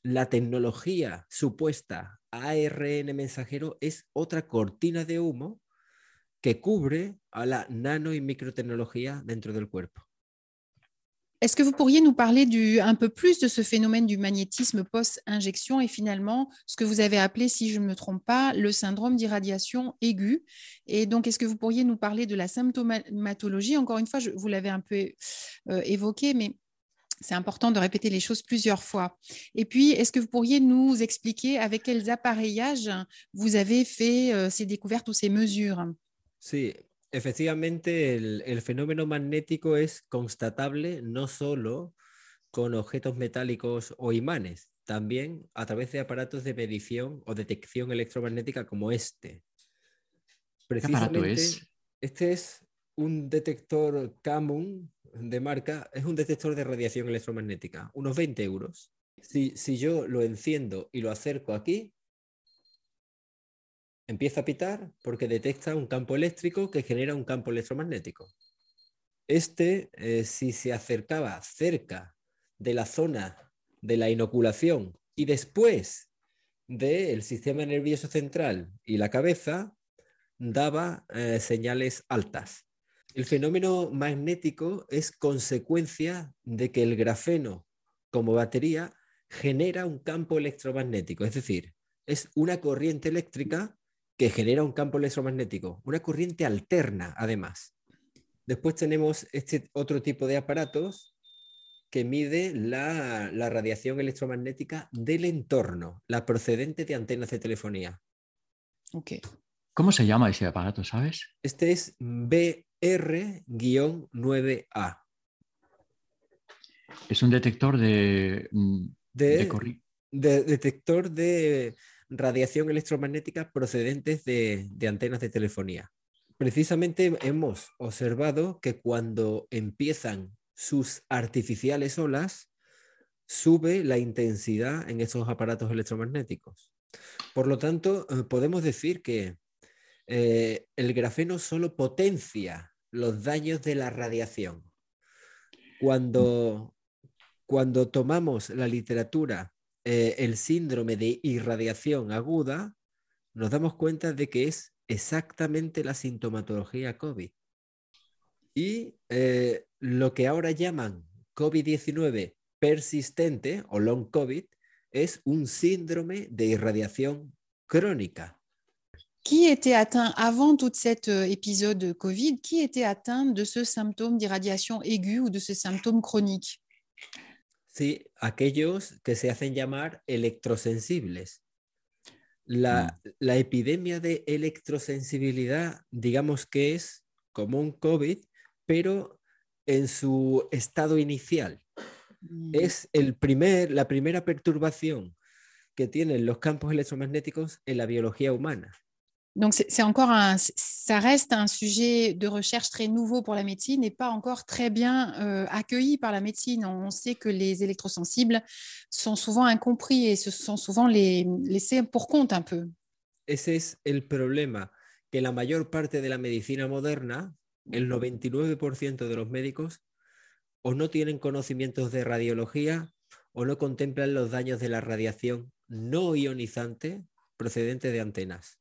la tecnología supuesta ARN mensajero es otra cortina de humo que cubre a la nano y microtecnología dentro del cuerpo. Est-ce que vous pourriez nous parler du, un peu plus de ce phénomène du magnétisme post-injection et finalement ce que vous avez appelé, si je ne me trompe pas, le syndrome d'irradiation aiguë? Et donc, est-ce que vous pourriez nous parler de la symptomatologie? Encore une fois, vous l'avez un peu euh, évoqué, mais c'est important de répéter les choses plusieurs fois. Et puis, est-ce que vous pourriez nous expliquer avec quels appareillages vous avez fait euh, ces découvertes ou ces mesures? Sí, efectivamente el, fenómeno magnético es constatable no solo con objetos metálicos o imanes, también a través de aparatos de medición o detección electromagnética como este. Precisamente, es? Este es un detector Camun de marca, es un detector de radiación electromagnética, unos 20 euros. Si, si yo lo enciendo y lo acerco aquí, empieza a pitar porque detecta un campo eléctrico que genera un campo electromagnético. Este, eh, si se acercaba cerca de la zona de la inoculación y después del sistema nervioso central y la cabeza, daba eh, señales altas. El fenómeno magnético es consecuencia de que el grafeno como batería genera un campo electromagnético, es decir, es una corriente eléctrica que genera un campo electromagnético, una corriente alterna además. Después tenemos este otro tipo de aparatos que mide la, radiación electromagnética del entorno, la procedente de antenas de telefonía. Okay. ¿Cómo se llama ese aparato, sabes? Este es BR-9A. Es un detector de, mm, de, de detector de radiación electromagnética procedentes de, antenas de telefonía. Precisamente hemos observado que cuando empiezan sus artificiales olas, sube la intensidad en esos aparatos electromagnéticos. Por lo tanto, eh, podemos decir que eh, el grafeno solo potencia los daños de la radiación. Cuando, cuando tomamos la literatura eh, el síndrome de irradiación aguda, nos damos cuenta de que es exactamente la sintomatología COVID. Y eh, lo que ahora llaman COVID-19 persistente o long COVID es un síndrome de irradiación crónica. Qui était atteint avant tout cet euh, épisode COVID Qui était atteint de ce symptôme d'irradiation aiguë ou de ce symptôme chronique Sí, aquellos que se hacen llamar electrosensibles. La, mm. la, epidemia de electrosensibilidad, digamos que es como un COVID, pero en su estado inicial. Mm. Es el primer, la primera perturbación que tienen los campos electromagnéticos en la biología humana. Donc, c'est encore un, ça reste un sujet de recherche très nouveau pour la médecine et pas encore très bien euh, accueilli par la médecine. On sait que les électrosensibles sont souvent incompris et se sont souvent les, laissés pour compte un peu. Ese es el problema, que la mayor parte de la medicina moderna, el 99% de los médicos, o no tienen conocimientos de radiología o no contemplan los daños de la radiación no ionizante procedente de antenas.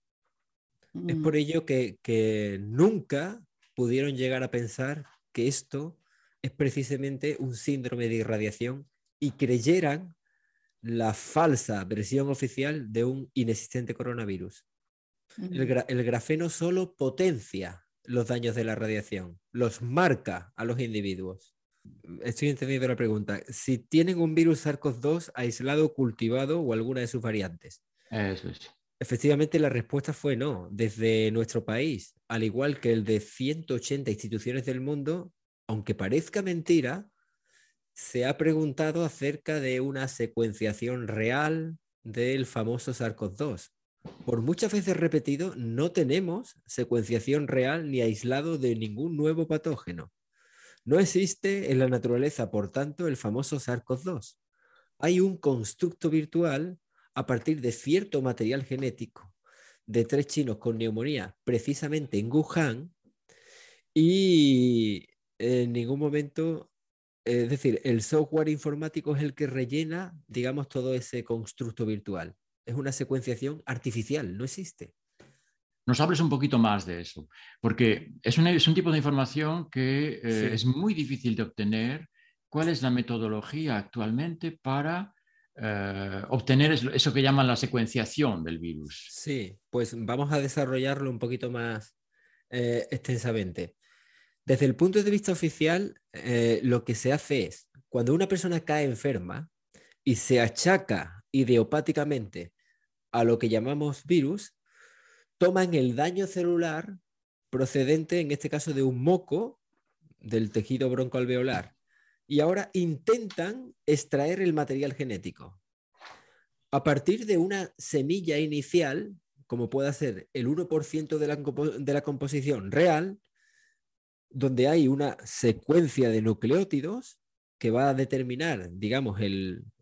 Es por ello que, nunca pudieron llegar a pensar que esto es precisamente un síndrome de irradiación y creyeran la falsa versión oficial de un inexistente coronavirus. el, el, grafeno solo potencia los daños de la radiación, los marca a los individuos. Estoy entendiendo la pregunta. Si tienen un virus SARS-CoV-2 aislado, cultivado o alguna de sus variantes, Eso es Efectivamente, la respuesta fue no. Desde nuestro país, al igual que el de 180 instituciones del mundo, aunque parezca mentira, se ha preguntado acerca de una secuenciación real del famoso SARS-CoV-2. Por muchas veces repetido, no tenemos secuenciación real ni aislado de ningún nuevo patógeno. No existe en la naturaleza, por tanto, el famoso SARS-CoV-2. Hay un constructo virtual a partir de cierto material genético de tres chinos con neumonía, precisamente en Wuhan, y en ningún momento, es decir, el software informático es el que rellena, digamos, todo ese constructo virtual. Es una secuenciación artificial, no existe. Nos hables un poquito más de eso, porque es un, es un tipo de información que eh, es muy difícil de obtener. ¿Cuál es la metodología actualmente para eh, obtener eso que llaman la secuenciación del virus. Sí, pues vamos a desarrollarlo un poquito más eh, extensamente. Desde el punto de vista oficial, eh, lo que se hace es, cuando una persona cae enferma y se achaca idiopáticamente a lo que llamamos virus, toman el daño celular procedente, en este caso, de un moco del tejido broncoalveolar y ahora intentan extraer el material genético. A partir de una semilla inicial, como puede ser el 1% de la, de la composición real, donde hay una secuencia de nucleótidos que va a determinar, digamos,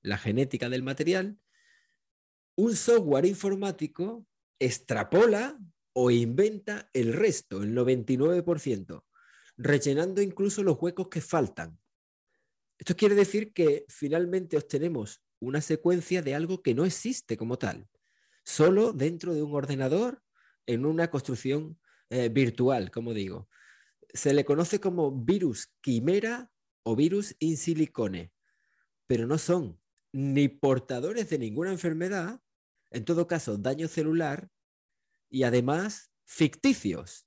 la genética del material, un software informático extrapola o inventa el resto, el 99%, rellenando incluso los huecos que faltan. Esto quiere decir que finalmente obtenemos una secuencia de algo que no existe como tal, solo dentro de un ordenador en una construcción eh, virtual, como digo. Se le conoce como virus quimera o virus in silicone, pero no son ni portadores de ninguna enfermedad, en todo caso daño celular, y además ficticios.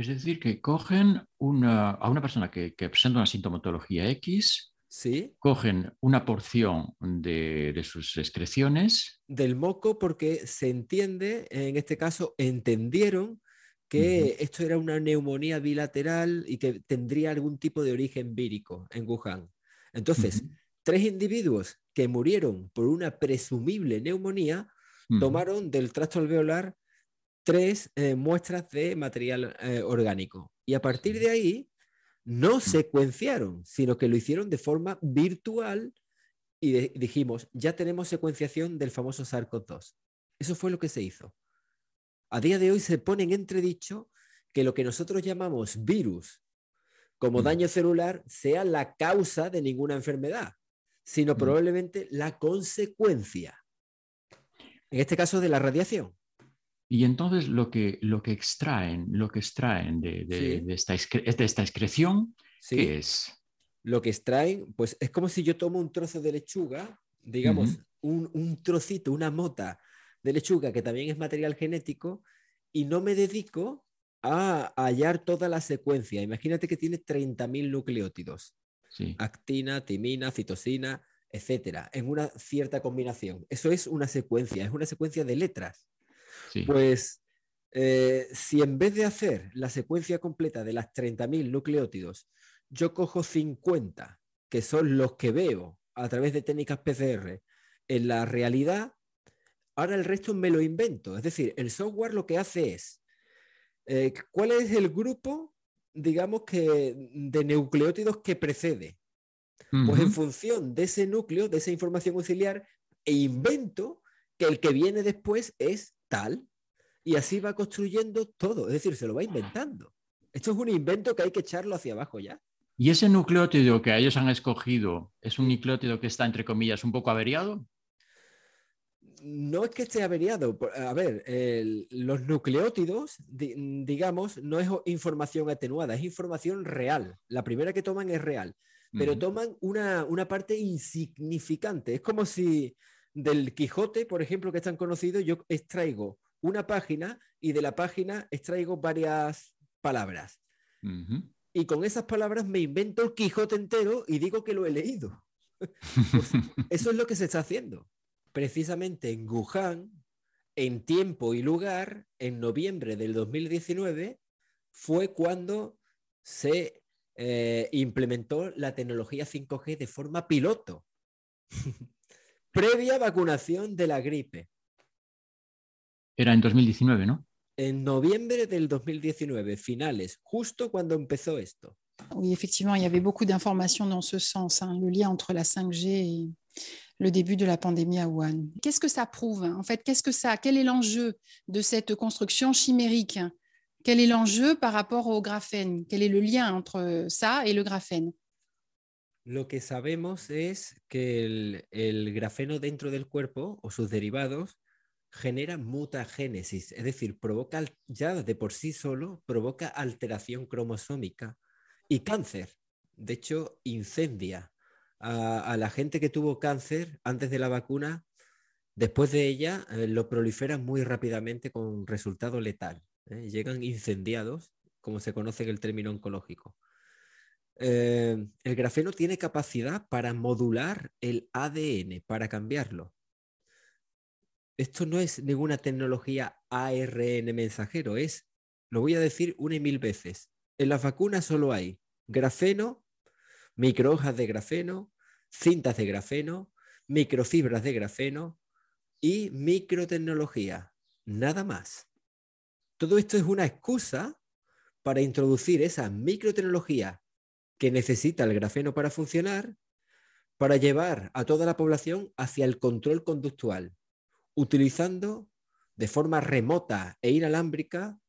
Es decir, que cogen a una persona que, presenta una sintomatología X, ¿Sí? cogen una porción de, sus excreciones. Del moco, porque se entiende, en este caso, entendieron que esto era una neumonía bilateral y que tendría algún tipo de origen vírico en Wuhan. Entonces, tres individuos que murieron por una presumible neumonía tomaron del tracto alveolar tres eh, muestras de material eh, orgánico. Y a partir de ahí, no secuenciaron, sino que lo hicieron de forma virtual y dijimos, ya tenemos secuenciación del famoso SARS-CoV-2. Eso fue lo que se hizo. A día de hoy se pone en entredicho que lo que nosotros llamamos virus como daño celular sea la causa de ninguna enfermedad, sino probablemente la consecuencia. En este caso de la radiación. Y entonces lo que, lo que extraen, lo que extraen de, de, esta, esta, excreción, ¿qué es? Lo que extraen, pues es como si yo tomo un trozo de lechuga, digamos, un, un, trocito, una mota de lechuga que también es material genético, y no me dedico a, hallar toda la secuencia. Imagínate que tiene 30.000 nucleótidos. Actina, timina, citosina, etcétera, en una cierta combinación. Eso es una secuencia, es una secuencia de letras. Pues eh, si en vez de hacer la secuencia completa de las 30.000 nucleótidos, yo cojo 50, que son los que veo a través de técnicas PCR en la realidad, ahora el resto me lo invento. Es decir, el software lo que hace es, eh, ¿cuál es el grupo, digamos, que de nucleótidos que precede? Pues en función de ese núcleo, de esa información auxiliar, e invento que el que viene después es tal, y así va construyendo todo, es decir, se lo va inventando. Esto es un invento que hay que echarlo hacia abajo ya. ¿Y ese nucleótido que ellos han escogido es un nucleótido que está, entre comillas, un poco averiado? No es que esté averiado. A ver, los nucleótidos, digamos, no es información atenuada, es información real. La primera que toman es real, pero toman una, una parte insignificante. Es como si del Quijote, por ejemplo, que es tan conocido, yo extraigo una página y de la página extraigo varias palabras. Y con esas palabras me invento el Quijote entero y digo que lo he leído. Pues eso es lo que se está haciendo. Precisamente en Wuhan, en tiempo y lugar, en noviembre del 2019, fue cuando se eh, implementó la tecnología 5G de forma piloto, previa vacunación de la gripe. Era en 2019, ¿no? En noviembre del 2019, finales, justo cuando empezó esto. Oui, effectivement, il y avait beaucoup d'informations dans ce sens, hein, le lien entre la 5G et le début de la pandémie à Wuhan. Qu'est-ce que ça prouve En fait, qu'est-ce que ça Quel est l'enjeu de cette construction chimérique? Quel est l'enjeu par rapport au graphène? Quel est le lien entre ça et le graphène? Lo que sabemos es que el, grafeno dentro del cuerpo o sus derivados genera mutagénesis, es decir, provoca ya de por sí solo, provoca alteración cromosómica y cáncer. De hecho, incendia a, la gente que tuvo cáncer antes de la vacuna. Después de ella, eh, lo proliferan muy rápidamente con resultado letal. ¿eh? Llegan incendiados, como se conoce en el término oncológico. Eh, el grafeno tiene capacidad para modular el ADN, para cambiarlo. Esto no es ninguna tecnología ARN mensajero, es, lo voy a decir una y mil veces, en las vacunas solo hay grafeno, microhojas de grafeno, cintas de grafeno, microfibras de grafeno y microtecnología, nada más. Todo esto es una excusa para introducir esa microtecnología que necesita el grafeno para funcionar, para llevar a toda la población hacia el control conductual, utilizando de forma remota e inalámbrica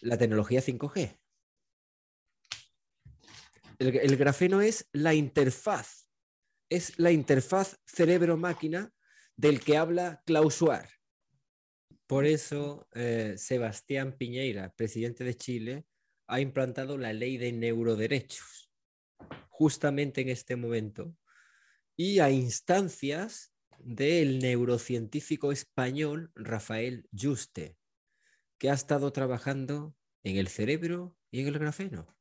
la tecnología 5G. El, grafeno es la interfaz, es la interfaz cerebro-máquina del que habla Klaus Por eso, eh, Sebastián Piñeira, presidente de Chile, ha implantado la ley de neuroderechos, justamente en este momento, y a instancias del neurocientífico español Rafael Juste, que ha estado trabajando en el cerebro y en el grafeno.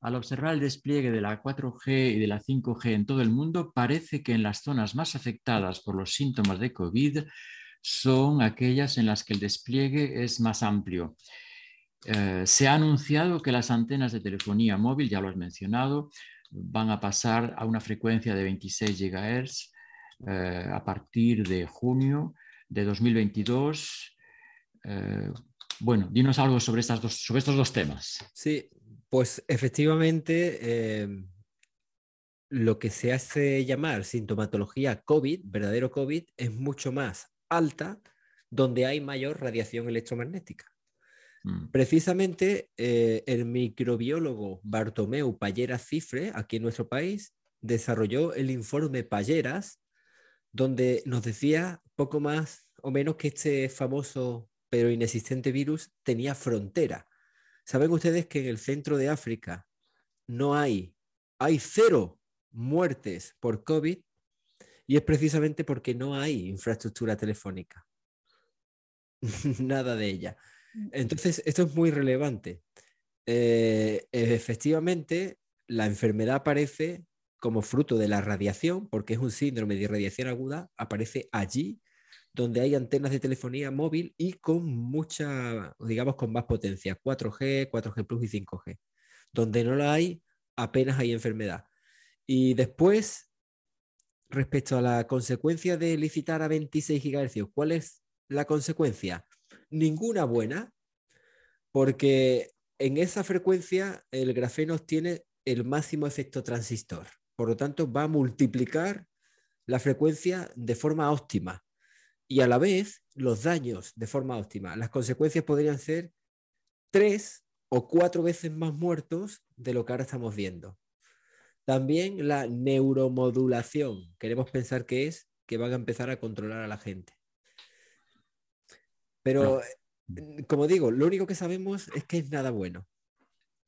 Al observar el despliegue de la 4G y de la 5G en todo el mundo, parece que en las zonas más afectadas por los síntomas de COVID son aquellas en las que el despliegue es más amplio. Eh, se ha anunciado que las antenas de telefonía móvil, ya lo has mencionado, van a pasar a una frecuencia de 26 GHz eh, a partir de junio de 2022. Eh, bueno, dinos algo sobre, estos dos temas. Sí, pues efectivamente lo que se hace llamar sintomatología COVID, verdadero COVID, es mucho más alta donde hay mayor radiación electromagnética. Mm. Precisamente el microbiólogo Bartomeu Palleras Cifre, aquí en nuestro país, desarrolló el informe Palleras, donde nos decía poco más o menos que este famoso pero inexistente virus tenía frontera. ¿Saben ustedes que en el centro de África no hay, hay cero muertes por COVID? Y es precisamente porque no hay infraestructura telefónica. Nada de ella. Entonces, esto es muy relevante. Eh, efectivamente, la enfermedad aparece como fruto de la radiación, porque es un síndrome de irradiación aguda, aparece allí donde hay antenas de telefonía móvil y con mucha, digamos, con más potencia, 4G, 4G Plus y 5G. Donde no la hay, apenas hay enfermedad. Y después, respecto a la consecuencia de licitar a 26 GHz, ¿cuál es la consecuencia? Ninguna buena, porque en esa frecuencia el grafeno tiene el máximo efecto transistor. Por lo tanto, va a multiplicar la frecuencia de forma óptima y a la vez los daños de forma óptima. Las consecuencias podrían ser tres o cuatro veces más muertos de lo que ahora estamos viendo. También la neuromodulación. Queremos pensar que es que van a empezar a controlar a la gente. Pero, como digo, lo único que sabemos es que es nada bueno.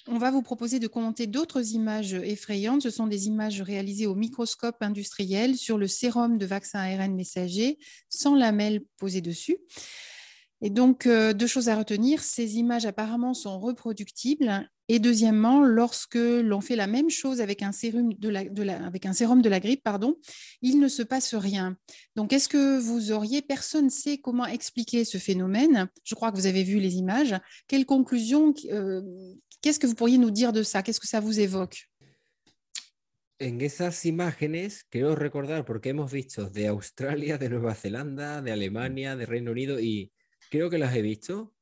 On va vous proposer de commenter d'autres images effrayantes. Ce sont des images réalisées au microscope industriel sur le sérum de vaccin ARN messager sans lamelles posées dessus. Et donc, euh, deux choses à retenir. Ces images apparemment sont reproductibles Et deuxièmement, lorsque l'on fait la même chose avec un sérum de la, avec un sérum de la grippe, pardon, il ne se passe rien. Donc, est-ce que vous auriez, personne ne sait comment expliquer ce phénomène Je crois que vous avez vu les images. Quelle conclusion, euh, qu'est-ce que vous pourriez nous dire de ça? Qu'est-ce que ça vous évoque? En esas imágenes, quiero recordar, porque hemos visto de Australia, de Nueva Zelanda, de Alemania, de Reino Unido, y creo que las he visto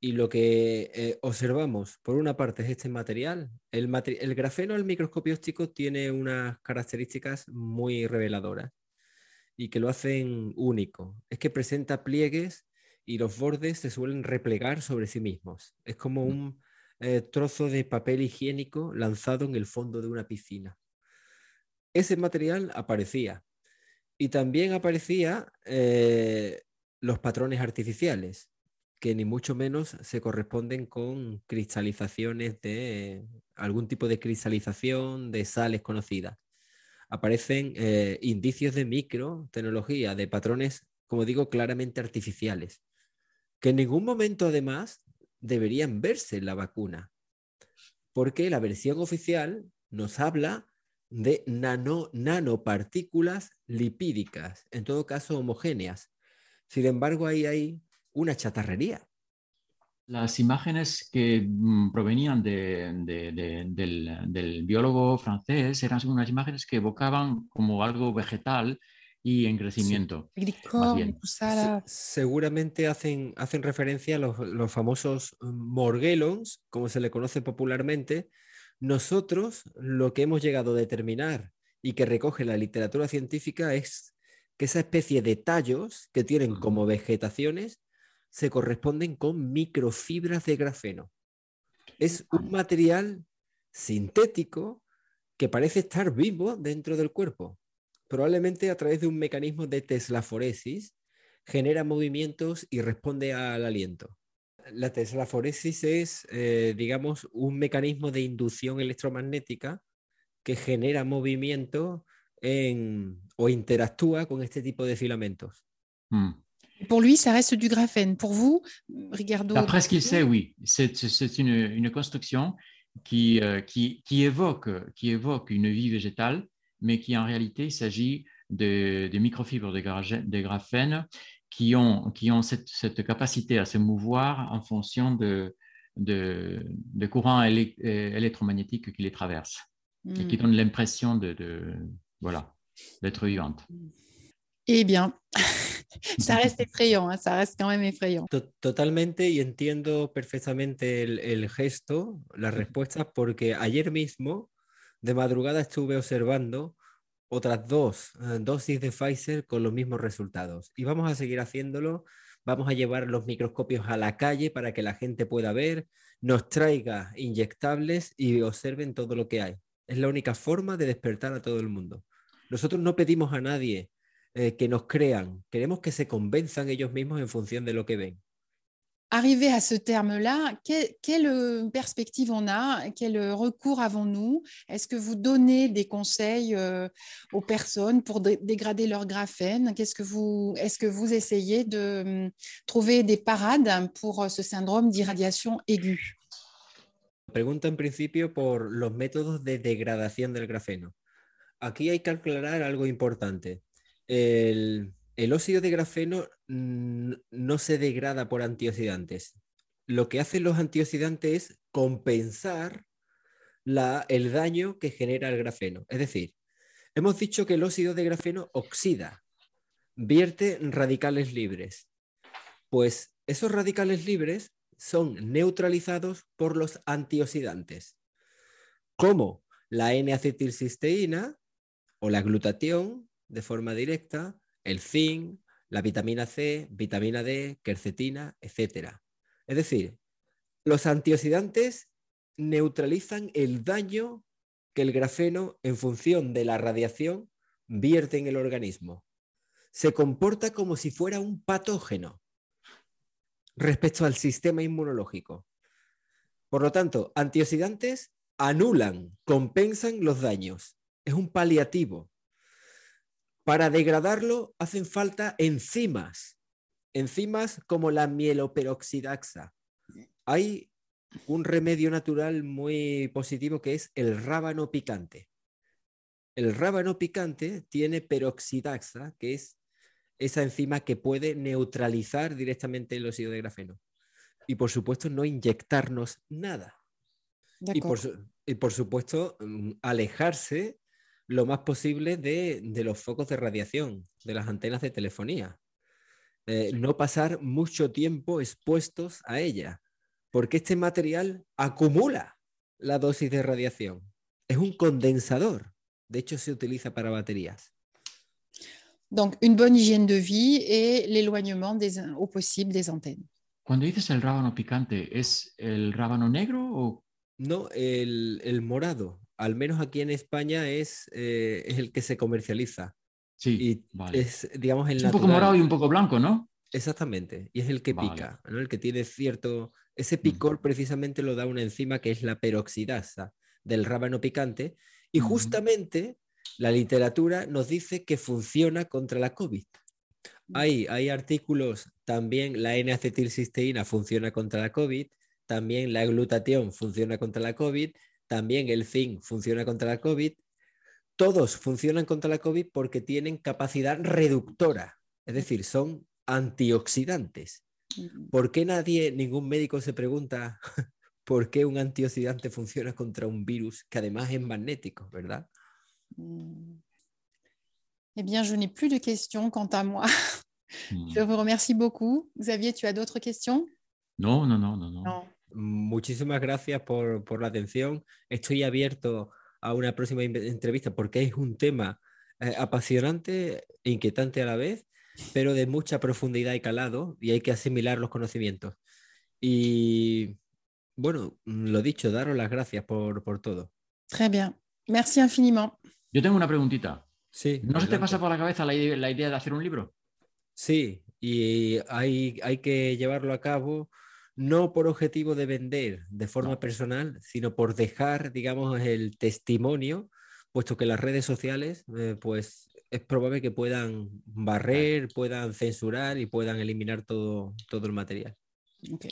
y lo que eh, observamos, por una parte, es este material. El, el grafeno al microscopio óptico tiene unas características muy reveladoras y que lo hacen único. Es que presenta pliegues y los bordes se suelen replegar sobre sí mismos. Es como mm. un eh, trozo de papel higiénico lanzado en el fondo de una piscina. Ese material aparecía. Y también aparecía eh, los patrones artificiales que ni mucho menos se corresponden con cristalizaciones de algún tipo de cristalización de sales conocidas. Aparecen eh, indicios de microtecnología, de patrones, como digo, claramente artificiales, que en ningún momento además deberían verse en la vacuna, porque la versión oficial nos habla de nano, nanopartículas lipídicas, en todo caso homogéneas. Sin embargo, ahí hay una chatarrería. Las imágenes que mm, provenían del, del, biólogo francés eran unas imágenes que evocaban como algo vegetal y en crecimiento. seguramente hacen, hacen referencia a los, los, famosos morgellons, como se le conoce popularmente. Nosotros lo que hemos llegado a determinar y que recoge la literatura científica es que esa especie de tallos que tienen como vegetaciones se corresponden con microfibras de grafeno. Es un material sintético que parece estar vivo dentro del cuerpo. Probablemente a través de un mecanismo de teslaforesis genera movimientos y responde al aliento. La teslaforesis es, eh, digamos, un mecanismo de inducción electromagnética que genera movimiento o interactúa con este tipo de filamentos. Hmm. Pour lui, ça reste du graphène. Pour vous, Ricardo D'après ce qu'il sait, oui. C'est une, une, construction qui, euh, qui, qui, évoque, qui évoque une vie végétale, mais qui en réalité, il s'agit de, de, microfibres de, de, graphène qui ont, qui ont cette, cette, capacité à se mouvoir en fonction de, de, de courants électromagnétiques qui les traversent et qui hmm. donnent l'impression de, de, voilà, d'être vivante. Eh bien, ça reste effrayant, hein, ça reste quand même effrayant. Totalmente y entiendo perfectamente el, el, gesto, la respuesta, porque ayer mismo de madrugada estuve observando otras dos uh, dosis de Pfizer con los mismos resultados. Y vamos a seguir haciéndolo. Vamos a llevar los microscopios a la calle para que la gente pueda ver, nos traiga inyectables y observen todo lo que hay. Es la única forma de despertar a todo el mundo. Nosotros no pedimos a nadie eh, que nos crean, queremos que se convenzan ellos mismos en función de lo que ven. Arrivé à ce terme-là, quelle, euh, perspective on a? Quel euh, recours avons-nous? Est-ce que vous donnez des conseils euh, aux personnes pour dégrader leur graphène? Qu'est-ce que vous, Est-ce que vous essayez de hum, trouver des parades pour ce syndrome d'irradiation aiguë? Pregunta en principio por los métodos de degradación del grafeno. Aquí hay que aclarar algo importante. El, óxido de grafeno no se degrada por antioxidantes. Lo que hacen los antioxidantes es compensar el daño que genera el grafeno. Es decir, hemos dicho que el óxido de grafeno oxida, vierte radicales libres. Pues esos radicales libres son neutralizados por los antioxidantes, como la N-acetilcisteína o la glutatión de forma directa el zinc, la vitamina C, vitamina D, quercetina, etc. Es decir, los antioxidantes neutralizan el daño que el grafeno, en función de la radiación, vierte en el organismo. Se comporta como si fuera un patógeno respecto al sistema inmunológico. Por lo tanto, antioxidantes anulan, compensan los daños. Es un paliativo. Para degradarlo hacen falta enzimas, enzimas como la mieloperoxidasa. Hay un remedio natural muy positivo que es el rábano picante. El rábano picante tiene peroxidasa, que es esa enzima que puede neutralizar directamente el óxido de grafeno. Y por supuesto, no inyectarnos nada. Y por, y por, supuesto, mm, alejarse lo más posible de, de, los focos de radiación, de las antenas de telefonía. Eh, no pasar mucho tiempo expuestos a ella, porque este material acumula la dosis de radiación. Es un condensador. De hecho, se utiliza para baterías. Donc, une bonne hygiène de vie et l'éloignement au possible des antennes. Cuando dices el rábano picante, ¿es el rábano negro o...? No, el, el morado. Al menos aquí en España es, eh, es el que se comercializa. Sí, y vale. es, digamos, el Es un natural. poco morado y un poco blanco, ¿no? Exactamente, y es el que Vale. pica, ¿no? el que tiene cierto... Ese Mm. picor precisamente lo da una enzima que es la peroxidasa del rábano picante y justamente la literatura nos dice que funciona contra la COVID. Hay, hay artículos, también la N-acetilcisteína funciona contra la COVID, también la glutatión funciona contra la COVID, también el zinc funciona contra la COVID. Todos funcionan contra la COVID porque tienen capacidad reductora, es decir, son antioxidantes. Mm. ¿Por qué nadie, ningún médico se pregunta por qué un antioxidante funciona contra un virus que además es magnético, verdad? Mm. Eh bien, je n'ai plus de questions quant à moi. Mm. Je vous remercie beaucoup. Xavier, tu as d'autres questions No, no, no, no. no. Non. Muchísimas gracias por, por la atención. Estoy abierto a una próxima entrevista porque es un tema eh, apasionante e inquietante a la vez, pero de mucha profundidad y calado y hay que asimilar los conocimientos. Y bueno, lo dicho, daros las gracias por, por todo. Très bien. Merci infiniment. Yo tengo una preguntita. Sí, ¿No se te pasa por la cabeza la, la idea de hacer un libro? Sí, y hay, hay que llevarlo a cabo no por objetivo de vender de forma No. personal, sino por dejar, digamos, el testimonio, puesto que las redes sociales, eh, pues es probable que puedan barrer, puedan censurar y puedan eliminar todo, todo el material.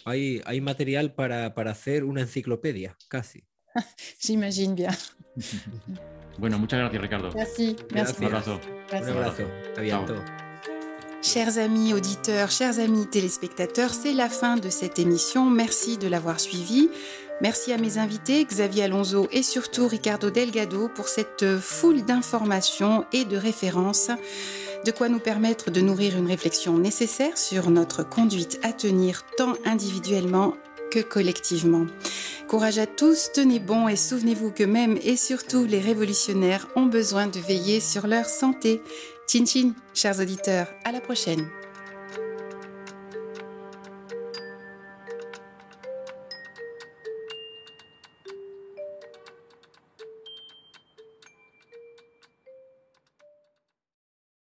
Hay, hay material para, para hacer una enciclopedia, casi. J'imagine bien. Bueno, muchas gracias, Ricardo. Merci. Merci. Un abrazo. Un Gracias. abrazo. A bientôt. Chers amis auditeurs, chers amis téléspectateurs, c'est la fin de cette émission. Merci de l'avoir suivi. Merci à mes invités, Xavier Alonso et surtout Ricardo Delgado, pour cette foule d'informations et de références, de quoi nous permettre de nourrir une réflexion nécessaire sur notre conduite à tenir tant individuellement que collectivement. Courage à tous, tenez bon et souvenez-vous que même et surtout les révolutionnaires ont besoin de veiller sur leur santé. Chin chin, chers auditeurs, à la prochaine.